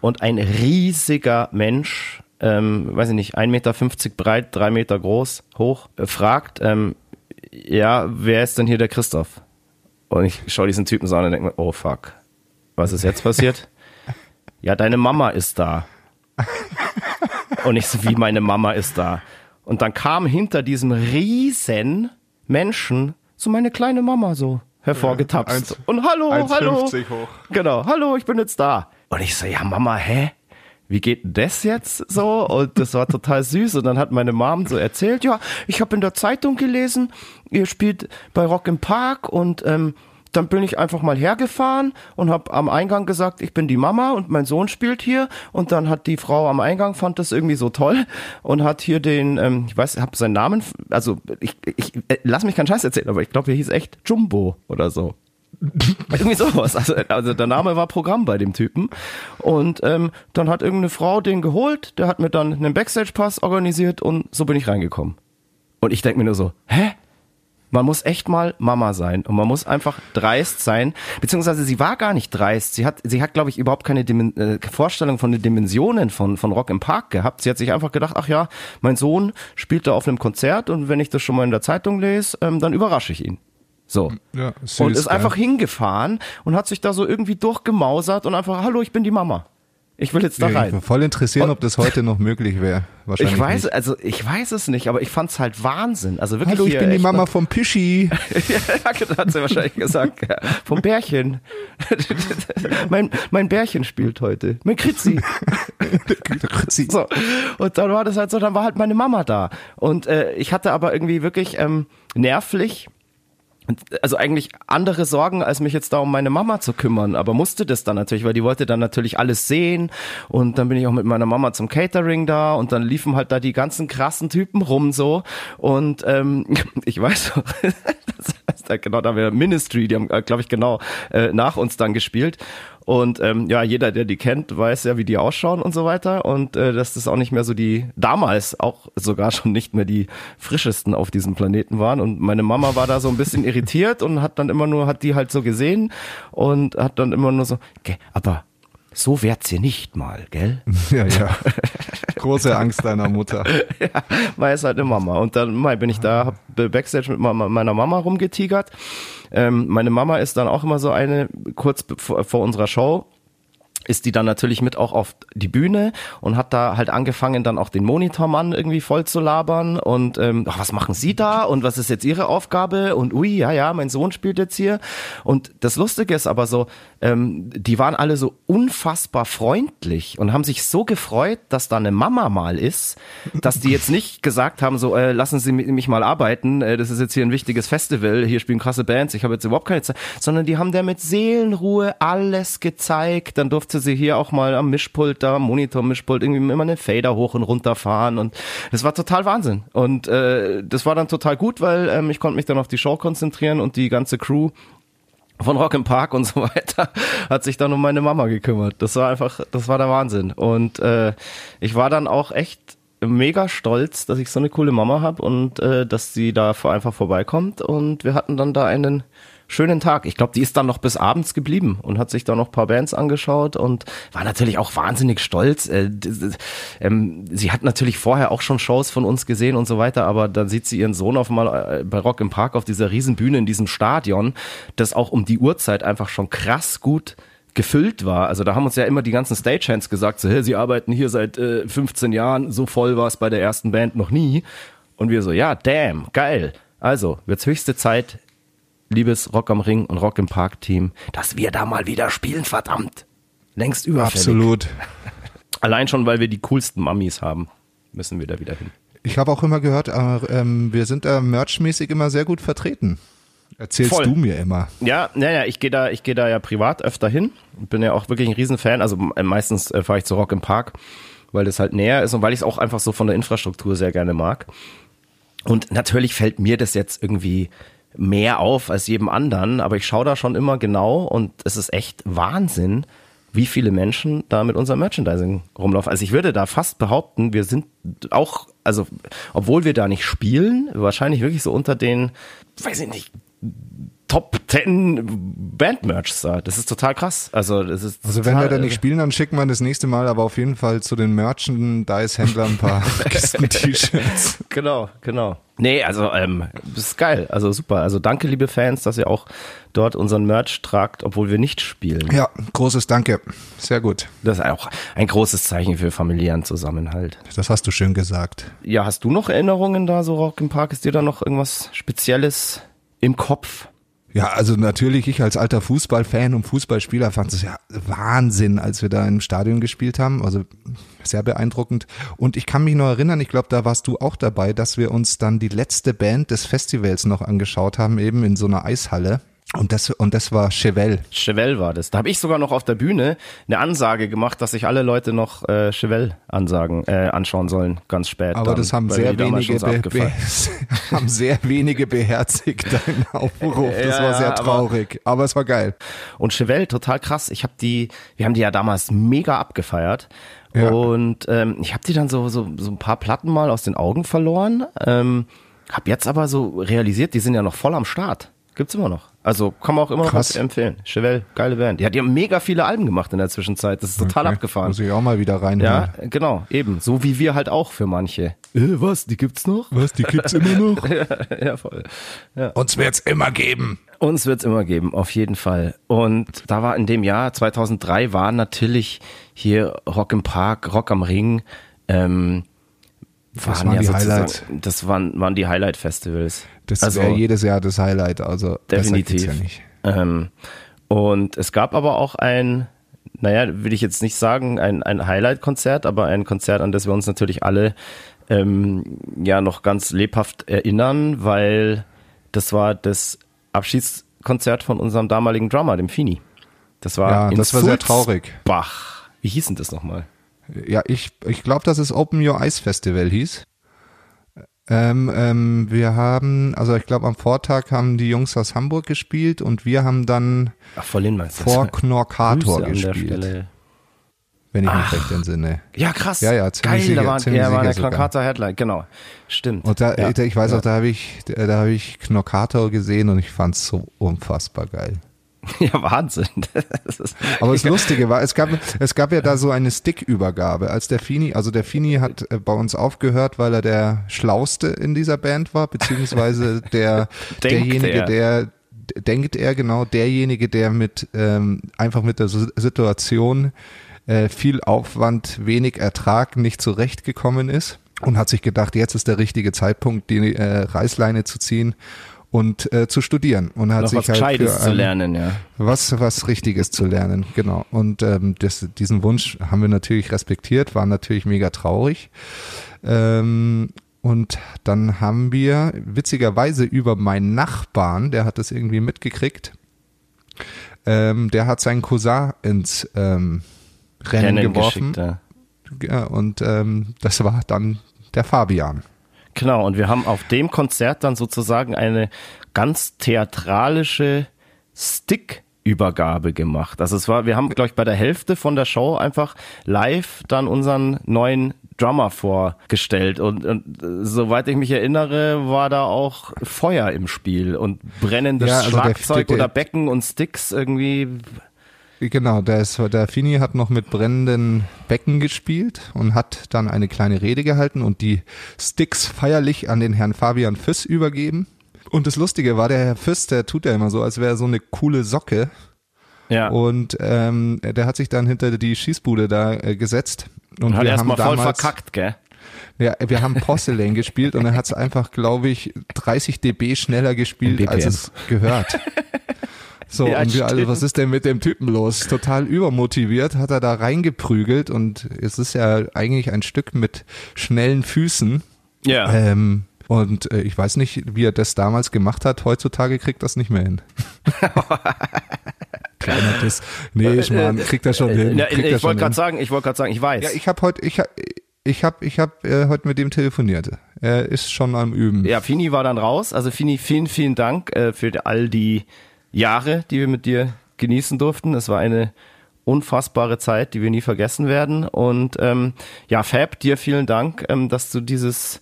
und ein riesiger Mensch, ähm, weiß ich nicht, 1,50 Meter breit, drei Meter groß, hoch, äh, fragt, ähm, ja, wer ist denn hier der Christoph? Und ich schaue diesen Typen so an und denke mir, oh fuck, was ist jetzt passiert? ja, deine Mama ist da. Und ich so, wie meine Mama ist da. Und dann kam hinter diesem riesen Menschen so meine kleine Mama so hervorgetapst. eins- und hallo, hallo. 1,50 hoch. Genau, hallo, ich bin jetzt da. Und ich so, ja Mama, hä? Wie geht das jetzt so? Und das war total süß. Und dann hat meine Mom so erzählt, ja, ich habe in der Zeitung gelesen, ihr spielt bei Rock im Park und ähm, dann bin ich einfach mal hergefahren und habe am Eingang gesagt, ich bin die Mama und mein Sohn spielt hier. Und dann hat die Frau am Eingang fand das irgendwie so toll und hat hier den, ähm, ich weiß, ich habe seinen Namen, also ich, ich äh, lass mich keinen Scheiß erzählen, aber ich glaube, er hieß echt Jumbo oder so. Irgendwie sowas. Also, also der Name war Programm bei dem Typen. Und ähm, dann hat irgendeine Frau den geholt, der hat mir dann einen Backstage-Pass organisiert und so bin ich reingekommen. Und ich denke mir nur so, hä? Man muss echt mal Mama sein und man muss einfach dreist sein, beziehungsweise sie war gar nicht dreist. Sie hat, sie hat, glaube ich, überhaupt keine Dimen äh, Vorstellung von den Dimensionen von, von Rock im Park gehabt. Sie hat sich einfach gedacht, ach ja, mein Sohn spielt da auf einem Konzert und wenn ich das schon mal in der Zeitung lese, ähm, dann überrasche ich ihn. So. Ja, süß, und ist gell? einfach hingefahren und hat sich da so irgendwie durchgemausert und einfach, hallo, ich bin die Mama. Ich will jetzt da Ich rein. bin voll interessieren, ob das heute noch möglich wäre. Wahrscheinlich Ich weiß, Nicht. also ich weiß es nicht, aber ich fand's halt Wahnsinn. Also wirklich Hallo, ich bin die Mama vom Pischi. ja, genau, hat sie wahrscheinlich gesagt. Ja. Vom Bärchen. mein, mein Bärchen spielt heute. Mein Kritzi. So. Und dann war das halt so, dann war halt meine Mama da. Und äh, ich hatte aber irgendwie wirklich ähm, nervlich also eigentlich andere Sorgen, als mich jetzt da um meine Mama zu kümmern, aber musste das dann natürlich, weil die wollte dann natürlich alles sehen. Und dann bin ich auch mit meiner Mama zum Catering da und dann liefen halt da die ganzen krassen Typen rum so. Und ähm, ich weiß das heißt, genau, da haben wir Ministry, die haben glaube ich genau äh, nach uns dann gespielt und ähm, ja, jeder, der die kennt, weiß ja, wie die ausschauen und so weiter. Und äh, dass das auch nicht mehr so die, damals auch sogar schon nicht mehr die frischesten auf diesem Planeten waren. Und meine Mama war da so ein bisschen irritiert und hat dann immer nur, hat die halt so gesehen und hat dann immer nur so, okay, aber so werd's ihr nicht mal, gell? Ja, ja. Große Angst deiner Mutter. ja, weil es halt eine Mama. Und dann mal bin ich da, hab Backstage mit meiner Mama rumgetigert. Ähm, meine Mama ist dann auch immer so eine, kurz vor, vor unserer Show, ist die dann natürlich mit auch auf die Bühne und hat da halt angefangen, dann auch den Monitormann irgendwie voll zu labern und ähm, ach, was machen Sie da und was ist jetzt Ihre Aufgabe? Und ui, ja, ja, mein Sohn spielt jetzt hier. Und das Lustige ist aber so, ähm, die waren alle so unfassbar freundlich und haben sich so gefreut, dass da eine Mama mal ist, dass die jetzt nicht gesagt haben, so äh, lassen Sie mich mal arbeiten, äh, das ist jetzt hier ein wichtiges Festival, hier spielen krasse Bands, ich habe jetzt überhaupt keine Zeit, sondern die haben der mit Seelenruhe alles gezeigt, dann durfte sie hier auch mal am Mischpult, da am Monitor-Mischpult irgendwie immer eine Fader hoch und runter fahren und das war total Wahnsinn und äh, das war dann total gut, weil ähm, ich konnte mich dann auf die Show konzentrieren und die ganze Crew von Rock im Park und so weiter hat sich dann um meine Mama gekümmert. Das war einfach, das war der Wahnsinn. Und äh, ich war dann auch echt mega stolz, dass ich so eine coole Mama habe und äh, dass sie da einfach vorbeikommt. Und wir hatten dann da einen schönen Tag. Ich glaube, die ist dann noch bis abends geblieben und hat sich da noch paar Bands angeschaut und war natürlich auch wahnsinnig stolz. Äh, ähm, sie hat natürlich vorher auch schon Shows von uns gesehen und so weiter, aber dann sieht sie ihren Sohn auf mal äh, bei Rock im Park auf dieser Riesenbühne in diesem Stadion, das auch um die Uhrzeit einfach schon krass gut gefüllt war. Also da haben uns ja immer die ganzen Stagehands gesagt, so, hey, sie arbeiten hier seit äh, 15 Jahren, so voll war es bei der ersten Band noch nie. Und wir so, ja, damn, geil. Also, wird's höchste Zeit, liebes Rock am Ring und Rock im Park Team, dass wir da mal wieder spielen, verdammt. Längst überfällig. Absolut. Allein schon, weil wir die coolsten Mummies haben, müssen wir da wieder hin. Ich habe auch immer gehört, äh, ähm, wir sind da merchmäßig immer sehr gut vertreten. Erzählst Voll. du mir immer. Ja, naja, ich gehe da, ich gehe da ja privat öfter hin. Bin ja auch wirklich ein Riesenfan. Also äh, meistens äh, fahre ich zu Rock im Park, weil das halt näher ist und weil ich es auch einfach so von der Infrastruktur sehr gerne mag. Und natürlich fällt mir das jetzt irgendwie mehr auf als jedem anderen, aber ich schaue da schon immer genau und es ist echt Wahnsinn, wie viele Menschen da mit unserem Merchandising rumlaufen. Also ich würde da fast behaupten, wir sind auch, also obwohl wir da nicht spielen, wahrscheinlich wirklich so unter den, weiß ich nicht, Top 10 Band-Merch da. Das ist total krass. Also, das ist also wenn wir da nicht spielen, dann schicken wir das nächste Mal aber auf jeden Fall zu den Merchandise-Händlern ein paar Kisten-T-Shirts. genau, genau. Nee, also ähm, das ist geil. Also super. Also danke, liebe Fans, dass ihr auch dort unseren Merch tragt, obwohl wir nicht spielen. Ja, großes Danke. Sehr gut. Das ist auch ein großes Zeichen für familiären Zusammenhalt. Das hast du schön gesagt. Ja, hast du noch Erinnerungen da so Rock im Park? Ist dir da noch irgendwas Spezielles im Kopf? Ja, also natürlich, ich als alter Fußballfan und Fußballspieler fand es ja Wahnsinn, als wir da im Stadion gespielt haben. Also sehr beeindruckend. Und ich kann mich noch erinnern, ich glaube, da warst du auch dabei, dass wir uns dann die letzte Band des Festivals noch angeschaut haben, eben in so einer Eishalle. Und das, und das war Chevelle. Chevelle war das. Da habe ich sogar noch auf der Bühne eine Ansage gemacht, dass sich alle Leute noch äh, Chevelle ansagen, äh, anschauen sollen, ganz spät. Aber dann, das haben sehr wenige be haben sehr wenige beherzigt, deinen Aufruf. Das ja, war sehr traurig. Aber, aber, es war geil. Und Chevelle, total krass. Ich habe die, wir haben die ja damals mega abgefeiert. Ja. Und ähm, ich habe die dann so, so, so ein paar Platten mal aus den Augen verloren. Ähm, hab jetzt aber so realisiert, die sind ja noch voll am Start. Gibt's immer noch. Also kann man auch immer Krass. noch empfehlen. Chevelle, geile Band. Ja, die haben mega viele Alben gemacht in der Zwischenzeit. Das ist total okay. abgefahren. Muss ich auch mal wieder rein. Ja, genau, eben. So wie wir halt auch für manche. Äh, was? Die gibt's noch? Was? Die gibt's immer noch? ja, ja, voll. Ja. Uns wird's immer geben. Uns wird's immer geben, auf jeden Fall. Und da war in dem Jahr 2003 war natürlich hier Rock im Park, Rock am Ring. Ähm, das waren, ja die Highlights. Das waren, waren die Highlight-Festivals. Das also, wäre jedes Jahr das Highlight, also definitiv. Ja ähm, und es gab aber auch ein, naja, will ich jetzt nicht sagen, ein, ein Highlight-Konzert, aber ein Konzert, an das wir uns natürlich alle ähm, ja noch ganz lebhaft erinnern, weil das war das Abschiedskonzert von unserem damaligen Drummer, dem Fini. Das war ja, das war sehr traurig. Bach. Wie hieß denn das nochmal? Ja, ich, ich glaube, dass es Open Your Eyes Festival hieß. Ähm, ähm, wir haben, also ich glaube am Vortag haben die Jungs aus Hamburg gespielt und wir haben dann Ach, vor, Knorkator gespielt. Wenn ich Ach. mich recht entsinne. Ja, krass. Ja, ja, ziemlich Geil, sicher, da waren, ja, war der Knorkator Headline, genau. Stimmt. Und da, ja. ich weiß auch, da habe ich, da habe ich Knorkator gesehen und ich fand's so unfassbar geil. Ja, Wahnsinn. Aber das Lustige war, es gab, es gab ja da so eine Stickübergabe, als der Fini, also der Fini hat äh, bei uns aufgehört, weil er der Schlauste in dieser Band war, beziehungsweise der, derjenige, er. der, denkt er genau, derjenige, der mit, ähm, einfach mit der Situation äh, viel Aufwand, wenig Ertrag nicht zurechtgekommen ist und hat sich gedacht, jetzt ist der richtige Zeitpunkt, die äh, Reißleine zu ziehen und äh, zu studieren und hat Noch sich was halt Gescheites zu lernen, ja. was was Richtiges zu lernen, genau. Und ähm, das, diesen Wunsch haben wir natürlich respektiert, waren natürlich mega traurig. Ähm, und dann haben wir witzigerweise über meinen Nachbarn, der hat das irgendwie mitgekriegt, ähm, der hat seinen Cousin ins ähm, Rennen, Rennen geworfen. ja. Ja, und ähm, das war dann der Fabian. Genau, und wir haben auf dem Konzert dann sozusagen eine ganz theatralische Stick-Übergabe gemacht. Also es war, wir haben, glaube ich, bei der Hälfte von der Show einfach live dann unseren neuen Drummer vorgestellt. Und, und äh, soweit ich mich erinnere, war da auch Feuer im Spiel und brennendes Ja, also der- Schlagzeug der- oder Becken und Sticks irgendwie. Genau, der, ist, der Fini hat noch mit brennenden Becken gespielt und hat dann eine kleine Rede gehalten und die Sticks feierlich an den Herrn Fabian Füss übergeben. Und das Lustige war, der Herr Füss, der tut ja immer so, als wäre er so eine coole Socke. Ja. Und ähm, der hat sich dann hinter die Schießbude da äh, gesetzt. Und hat erstmal voll verkackt, gell? Ja, wir haben Porcelain gespielt und er hat es einfach, glaube ich, 30 dB schneller gespielt, als es gehört. So, Ja, und wir alle, was ist denn mit dem Typen los? Total übermotiviert, hat er da reingeprügelt und es ist ja eigentlich ein Stück mit schnellen Füßen. Ja. Ähm, und äh, ich weiß nicht, wie er das damals gemacht hat. Heutzutage kriegt das nicht mehr hin. Kleiner Diss. Nee, Schmarrn, kriegt er schon hin. Ja, Äh, ich wollte gerade sagen, ich wollte gerade sagen, ich weiß. Ja, ich habe heute, ich habe, ich habe, ich habe äh, heute mit dem telefoniert. Er ist schon am Üben. Ja, Fini war dann raus. Also Fini, vielen, vielen Dank äh, für all die Jahre, die wir mit dir genießen durften. Es war eine unfassbare Zeit, die wir nie vergessen werden. Und ähm, ja, Fab, dir vielen Dank, ähm, dass du dieses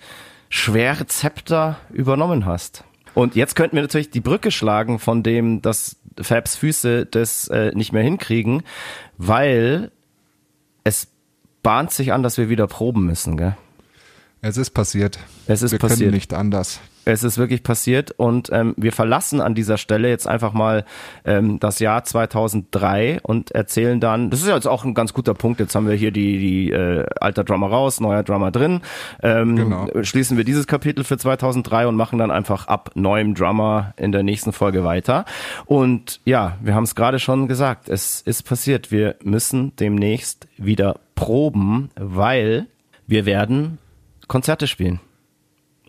schwere Zepter übernommen hast. Und jetzt könnten wir natürlich die Brücke schlagen von dem, dass Fabs Füße das äh, nicht mehr hinkriegen, weil es bahnt sich an, dass wir wieder proben müssen, gell? Es ist passiert. Es ist Wir passiert. können nicht anders. Es ist wirklich passiert und ähm, wir verlassen an dieser Stelle jetzt einfach mal ähm, das Jahr 2003 und erzählen dann, das ist ja jetzt auch ein ganz guter Punkt, jetzt haben wir hier die, die äh, alter Drummer raus, neuer Drummer drin, ähm, Genau. schließen wir dieses Kapitel für 2003 und machen dann einfach ab neuem Drummer in der nächsten Folge weiter und ja, wir haben es gerade schon gesagt, es ist passiert, wir müssen demnächst wieder proben, weil wir werden Konzerte spielen.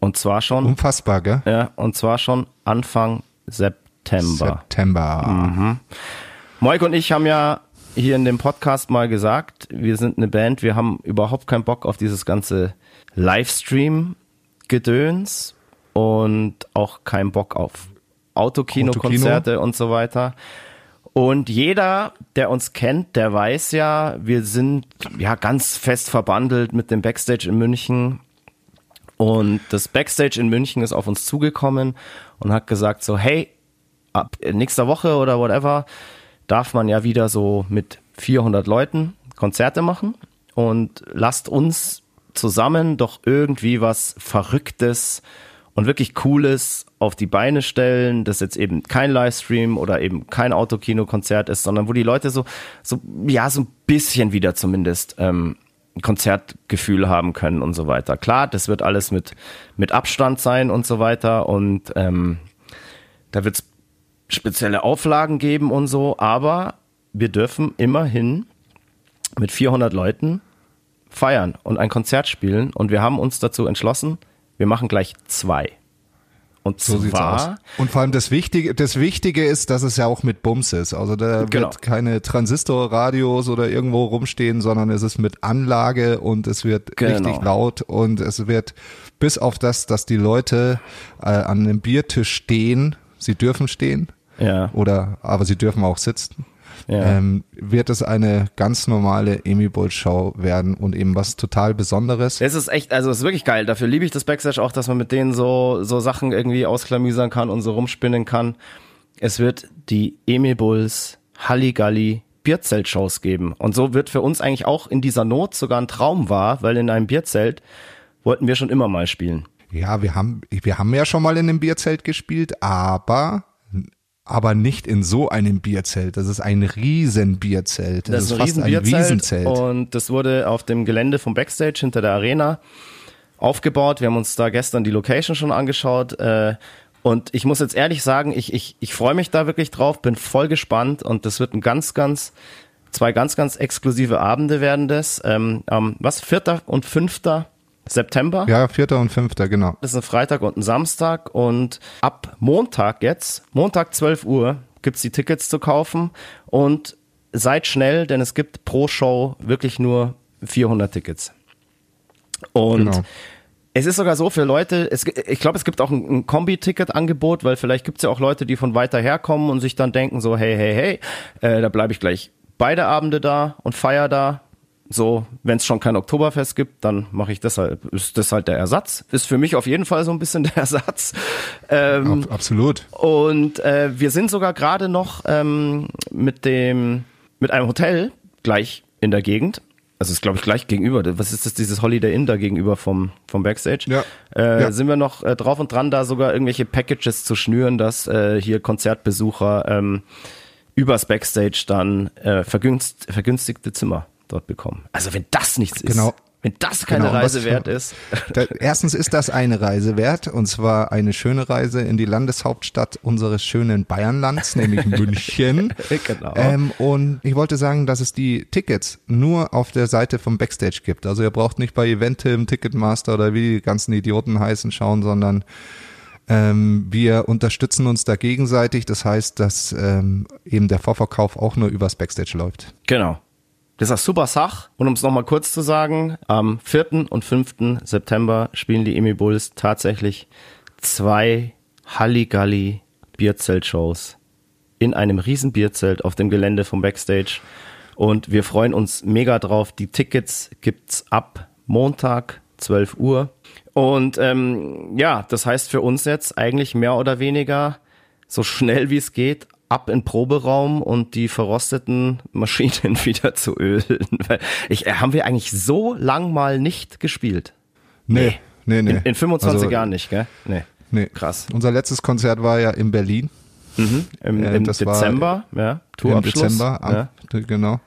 Und zwar schon Unfassbar, gell? ja, und zwar schon Anfang September. September. Mhm. Moik und ich haben ja hier in dem Podcast mal gesagt, wir sind eine Band, wir haben überhaupt keinen Bock auf dieses ganze Livestream-Gedöns und auch keinen Bock auf Autokino-Konzerte und so weiter. Und jeder, der uns kennt, der weiß ja, wir sind ja ganz fest verbandelt mit dem Backstage in München. Und das Backstage in München ist auf uns zugekommen und hat gesagt so, hey, ab nächster Woche oder whatever darf man ja wieder so mit 400 Leuten Konzerte machen. Und lasst uns zusammen doch irgendwie was Verrücktes und wirklich Cooles auf die Beine stellen, das jetzt eben kein Livestream oder eben kein Autokino-Konzert ist, sondern wo die Leute so, so, ja, so ein bisschen wieder zumindest ähm, Konzertgefühl haben können und so weiter. Klar, das wird alles mit, mit Abstand sein und so weiter und ähm, da wird es spezielle Auflagen geben und so, aber wir dürfen immerhin mit 400 Leuten feiern und ein Konzert spielen und wir haben uns dazu entschlossen, wir machen gleich zwei. Und So sieht's aus. Und vor allem das Wichtige, das Wichtige ist, dass es ja auch mit Bums ist. Also da Genau. wird keine Transistorradios oder irgendwo rumstehen, sondern es ist mit Anlage und es wird Genau. richtig laut und es wird bis auf das, dass die Leute äh, an einem Biertisch stehen, sie dürfen stehen ja, oder aber sie dürfen auch sitzen. Ja. Ähm, wird es eine ganz normale Amy Bull Show werden und eben was total Besonderes. Es ist echt, also es ist wirklich geil. Dafür liebe ich das Backstage auch, dass man mit denen so, so Sachen irgendwie ausklamüsern kann und so rumspinnen kann. Es wird die Emil Bulls Halligalli Bierzelt-Shows geben. Und so wird für uns eigentlich auch in dieser Not sogar ein Traum wahr, weil in einem Bierzelt wollten wir schon immer mal spielen. Ja, wir haben, wir haben ja schon mal in einem Bierzelt gespielt, aber aber nicht in so einem Bierzelt. Das ist ein Riesenbierzelt. Das, das ist, ein fast ein Wiesenzelt. Und das wurde auf dem Gelände vom Backstage hinter der Arena aufgebaut. Wir haben uns da gestern die Location schon angeschaut. Äh, und ich muss jetzt ehrlich sagen, ich, ich, ich freue mich da wirklich drauf, bin voll gespannt und das wird ein ganz, ganz, zwei ganz, ganz exklusive Abende werden das. Ähm, was? Vierter und fünfter September? Ja, vierter und fünfter, genau. Das ist ein Freitag und ein Samstag und ab Montag jetzt, Montag 12 Uhr, gibt's die Tickets zu kaufen und seid schnell, denn es gibt pro Show wirklich nur 400 Tickets. Und genau. Es ist sogar so für Leute, es, ich glaube, es gibt auch ein, ein Kombi-Ticket-Angebot, weil vielleicht gibt es ja auch Leute, die von weiter her kommen und sich dann denken so, hey, hey, hey, äh, da bleibe ich gleich beide Abende da und feier da. So, wenn es schon kein Oktoberfest gibt, dann mache ich das halt, ist das halt der Ersatz. Ist für mich auf jeden Fall so ein bisschen der Ersatz. Ähm, Absolut. Und äh, wir sind sogar gerade noch ähm, mit dem, mit einem Hotel gleich in der Gegend also ist glaube ich gleich gegenüber. Was ist das, dieses Holiday Inn da gegenüber vom, vom Backstage? Ja. Äh, ja. Sind wir noch äh, drauf und dran, da sogar irgendwelche Packages zu schnüren, dass äh, hier Konzertbesucher ähm, übers Backstage dann äh, vergünst, vergünstigte Zimmer dort bekommen. Also wenn das nichts genau. ist. Wenn das keine genau, Reise wert ist. Da, erstens ist das eine Reise wert und zwar eine schöne Reise in die Landeshauptstadt unseres schönen Bayernlands, nämlich München. genau. Ähm, und ich wollte sagen, dass es die Tickets nur auf der Seite vom Backstage gibt. Also ihr braucht nicht bei Eventim, Ticketmaster oder wie die ganzen Idioten heißen schauen, sondern ähm, wir unterstützen uns da gegenseitig. Das heißt, dass ähm, eben der Vorverkauf auch nur übers Backstage läuft. Genau. Das ist eine super Sache. Und um es nochmal kurz zu sagen, am 4. und 5. September spielen die Emi Bulls tatsächlich zwei Halligalli Bierzelt-Shows in einem riesen Bierzelt auf dem Gelände vom Backstage. Und wir freuen uns mega drauf. Die Tickets gibt's ab Montag, 12 Uhr. Und ähm, ja, das heißt für uns jetzt eigentlich mehr oder weniger so schnell wie es geht ab in Proberaum und die verrosteten Maschinen wieder zu ölen. Ich, äh, haben wir eigentlich so lang mal nicht gespielt? Nee, nee, nee. In, in 25 also, Jahren nicht, gell? Nee. Nee. Krass. Unser letztes Konzert war ja in Berlin. Mhm. Im, äh, im Dezember, war, ja. Tourabschluss. Im Dezember, am, ja. genau.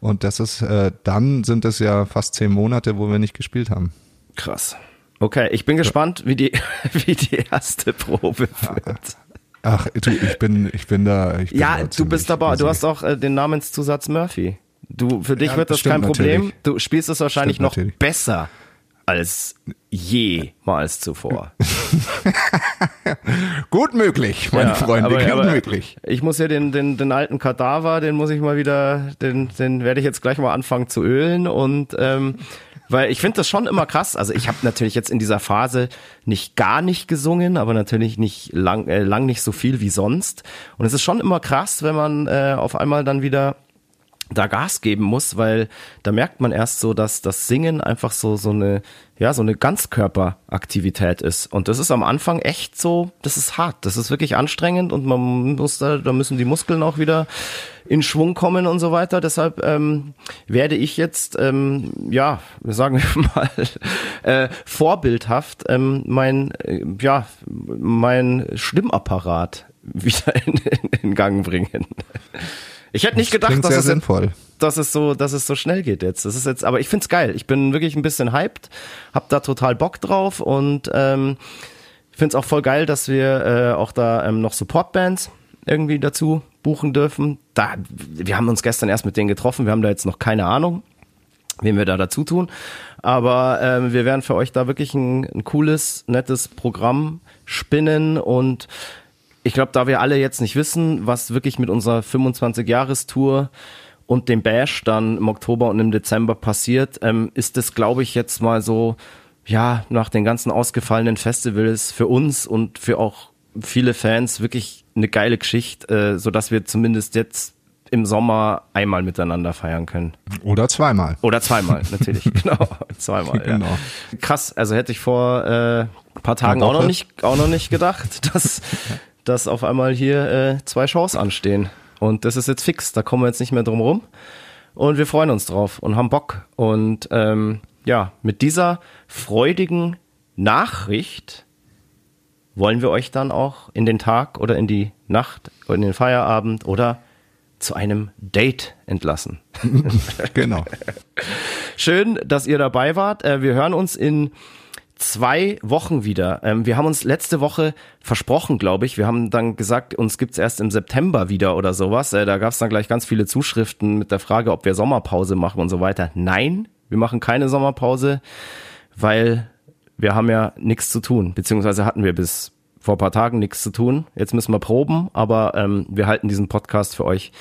Und das ist, äh, dann sind es ja fast zehn Monate, wo wir nicht gespielt haben. Krass. Okay, ich bin gespannt, wie die, wie die erste Probe wird. Ach, du, ich bin, ich bin da. Ich bin ja, da du bist aber, du hast auch äh, den Namenszusatz Murphy. Du, für dich ja, wird das kein Problem. Natürlich. Du spielst es wahrscheinlich stimmt noch natürlich. besser als jemals zuvor. gut möglich, meine ja, Freunde, aber, gut aber möglich. Ich muss ja den, den, den alten Kadaver, den muss ich mal wieder, den, den werde ich jetzt gleich mal anfangen zu ölen und ähm, weil ich finde das schon immer krass. Also ich habe natürlich jetzt in dieser Phase nicht gar nicht gesungen, aber natürlich nicht lang, äh, lang nicht so viel wie sonst. Und es ist schon immer krass, wenn man äh, auf einmal dann wieder da Gas geben muss, weil da merkt man erst so, dass das Singen einfach so so eine ja so eine Ganzkörperaktivität ist und das ist am Anfang echt so, das ist hart, das ist wirklich anstrengend und man muss da da müssen die Muskeln auch wieder in Schwung kommen und so weiter. Deshalb ähm, werde ich jetzt ähm, ja sagen wir mal äh, vorbildhaft ähm, mein äh, ja mein Stimmapparat wieder in, in, in Gang bringen. Ich hätte nicht gedacht, dass es, sinnvoll. dass es so, dass es so schnell geht jetzt. Das ist jetzt, aber ich find's geil. Ich bin wirklich ein bisschen hyped, hab da total Bock drauf und ähm, find's auch voll geil, dass wir äh, auch da ähm, noch Supportbands irgendwie dazu buchen dürfen. Da, wir haben uns gestern erst mit denen getroffen. Wir haben da jetzt noch keine Ahnung, wen wir da dazu tun. Aber ähm, wir werden für euch da wirklich ein, ein cooles, nettes Programm spinnen und ich glaube, da wir alle jetzt nicht wissen, was wirklich mit unserer 25-Jahres-Tour und dem Bash dann im Oktober und im Dezember passiert, ähm, ist es, glaube ich, jetzt mal so, ja, nach den ganzen ausgefallenen Festivals für uns und für auch viele Fans wirklich eine geile Geschichte, äh, so dass wir zumindest jetzt im Sommer einmal miteinander feiern können. Oder zweimal. Oder zweimal, natürlich. genau, zweimal. Genau. Ja. Krass, also hätte ich vor äh, paar Tagen auch noch nicht auch noch nicht gedacht, dass dass auf einmal hier äh, zwei Shows anstehen. Und das ist jetzt fix, da kommen wir jetzt nicht mehr drum rum. Und wir freuen uns drauf und haben Bock. Und ähm, ja, mit dieser freudigen Nachricht wollen wir euch dann auch in den Tag oder in die Nacht oder in den Feierabend oder zu einem Date entlassen. genau. Schön, dass ihr dabei wart. Äh, wir hören uns in zwei Wochen wieder. Ähm, wir haben uns letzte Woche versprochen, glaube ich. Wir haben dann gesagt, uns gibt's erst im September wieder oder sowas. Äh, da gab's dann gleich ganz viele Zuschriften mit der Frage, ob wir Sommerpause machen und so weiter. Nein, wir machen keine Sommerpause, weil wir haben ja nichts zu tun, beziehungsweise hatten wir bis vor paar Tagen nichts zu tun. Jetzt müssen wir proben, aber ähm, wir halten diesen Podcast für euch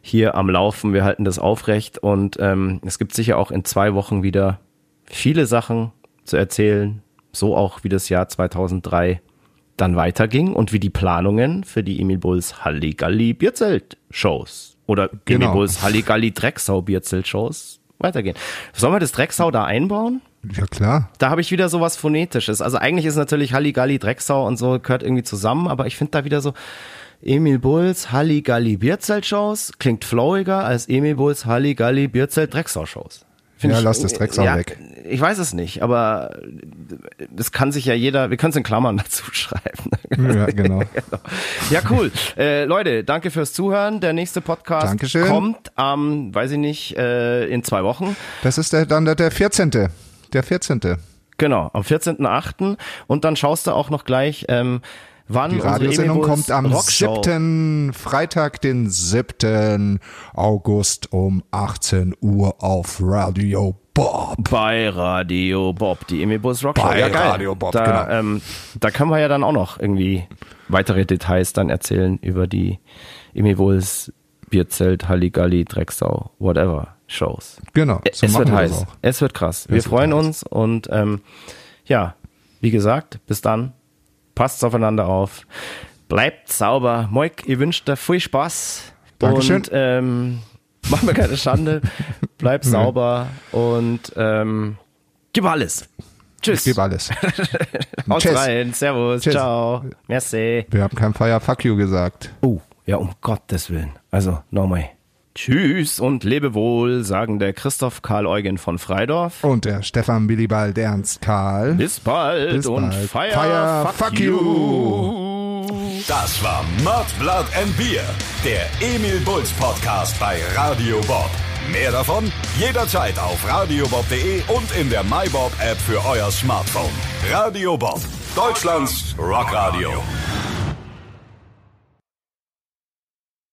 hier am Laufen. Wir halten das aufrecht und ähm, es gibt sicher auch in zwei Wochen wieder viele Sachen zu erzählen, so auch wie das Jahr 2003 dann weiterging und wie die Planungen für die Emil Bulls Halligalli Bierzelt Shows oder genau. Emil Bulls Halligalli Drecksau Bierzelt Shows weitergehen. Sollen wir das Drecksau da einbauen? Ja, klar. Da habe ich wieder so was Phonetisches. Also eigentlich ist natürlich Halligalli, Drecksau und so gehört irgendwie zusammen, aber ich finde da wieder so Emil Bulls Halligalli Bierzelt-Shows klingt flowiger als Emil Bulls Halligalli Bierzelt Drecksau-Shows. Find ja, ich, lass das Drecksau ja, weg. Ich weiß es nicht, aber das kann sich ja jeder, wir können es in Klammern dazu schreiben. Ja, genau. genau. Ja, cool. Äh, Leute, danke fürs Zuhören. Der nächste Podcast Dankeschön. kommt am, weiß ich nicht, äh, in zwei Wochen. Das ist der, dann der, der 14. Der 14. Genau, am 14.8. Und dann schaust du auch noch gleich, ähm, wann Die Radiosendung kommt am Rockshow. 7. Freitag, den 7. August um 18 Uhr auf Radio Bob. Bei Radio Bob, die Emibus Rockshow. Bei ja, geil. Radio Bob, da, genau. Ähm, da können wir ja dann auch noch irgendwie weitere Details dann erzählen über die Emibus Bierzelt, Halligalli, Drecksau, whatever. Shows. Genau. So es wird heiß. Es wird krass. Es wir freuen heiß. uns und ähm, ja, wie gesagt, bis dann. Passt aufeinander auf. Bleibt sauber. Moik, ihr wünscht dir viel Spaß. Dankeschön. Und ähm, mach mir keine Schande. Bleib sauber und ähm, gib alles. Tschüss. Gib alles. Haut rein. Servus. Tschüss. Ciao. Merci. Wir haben kein Fire Fuck you gesagt. Oh, ja, um Gottes Willen. Also, nochmal. Tschüss und Lebewohl, sagen der Christoph Karl Eugen von Freidorf. Und der Stefan Willibald Ernst Karl. Bis bald Bis und bald. fire, Fire fuck, fuck you. you. Das war Mud, Blood and Beer, der Emil Bulls Podcast bei Radio Bob. Mehr davon jederzeit auf radiobob.de und in der MyBob App für euer Smartphone. Radio Bob, Deutschlands Rockradio.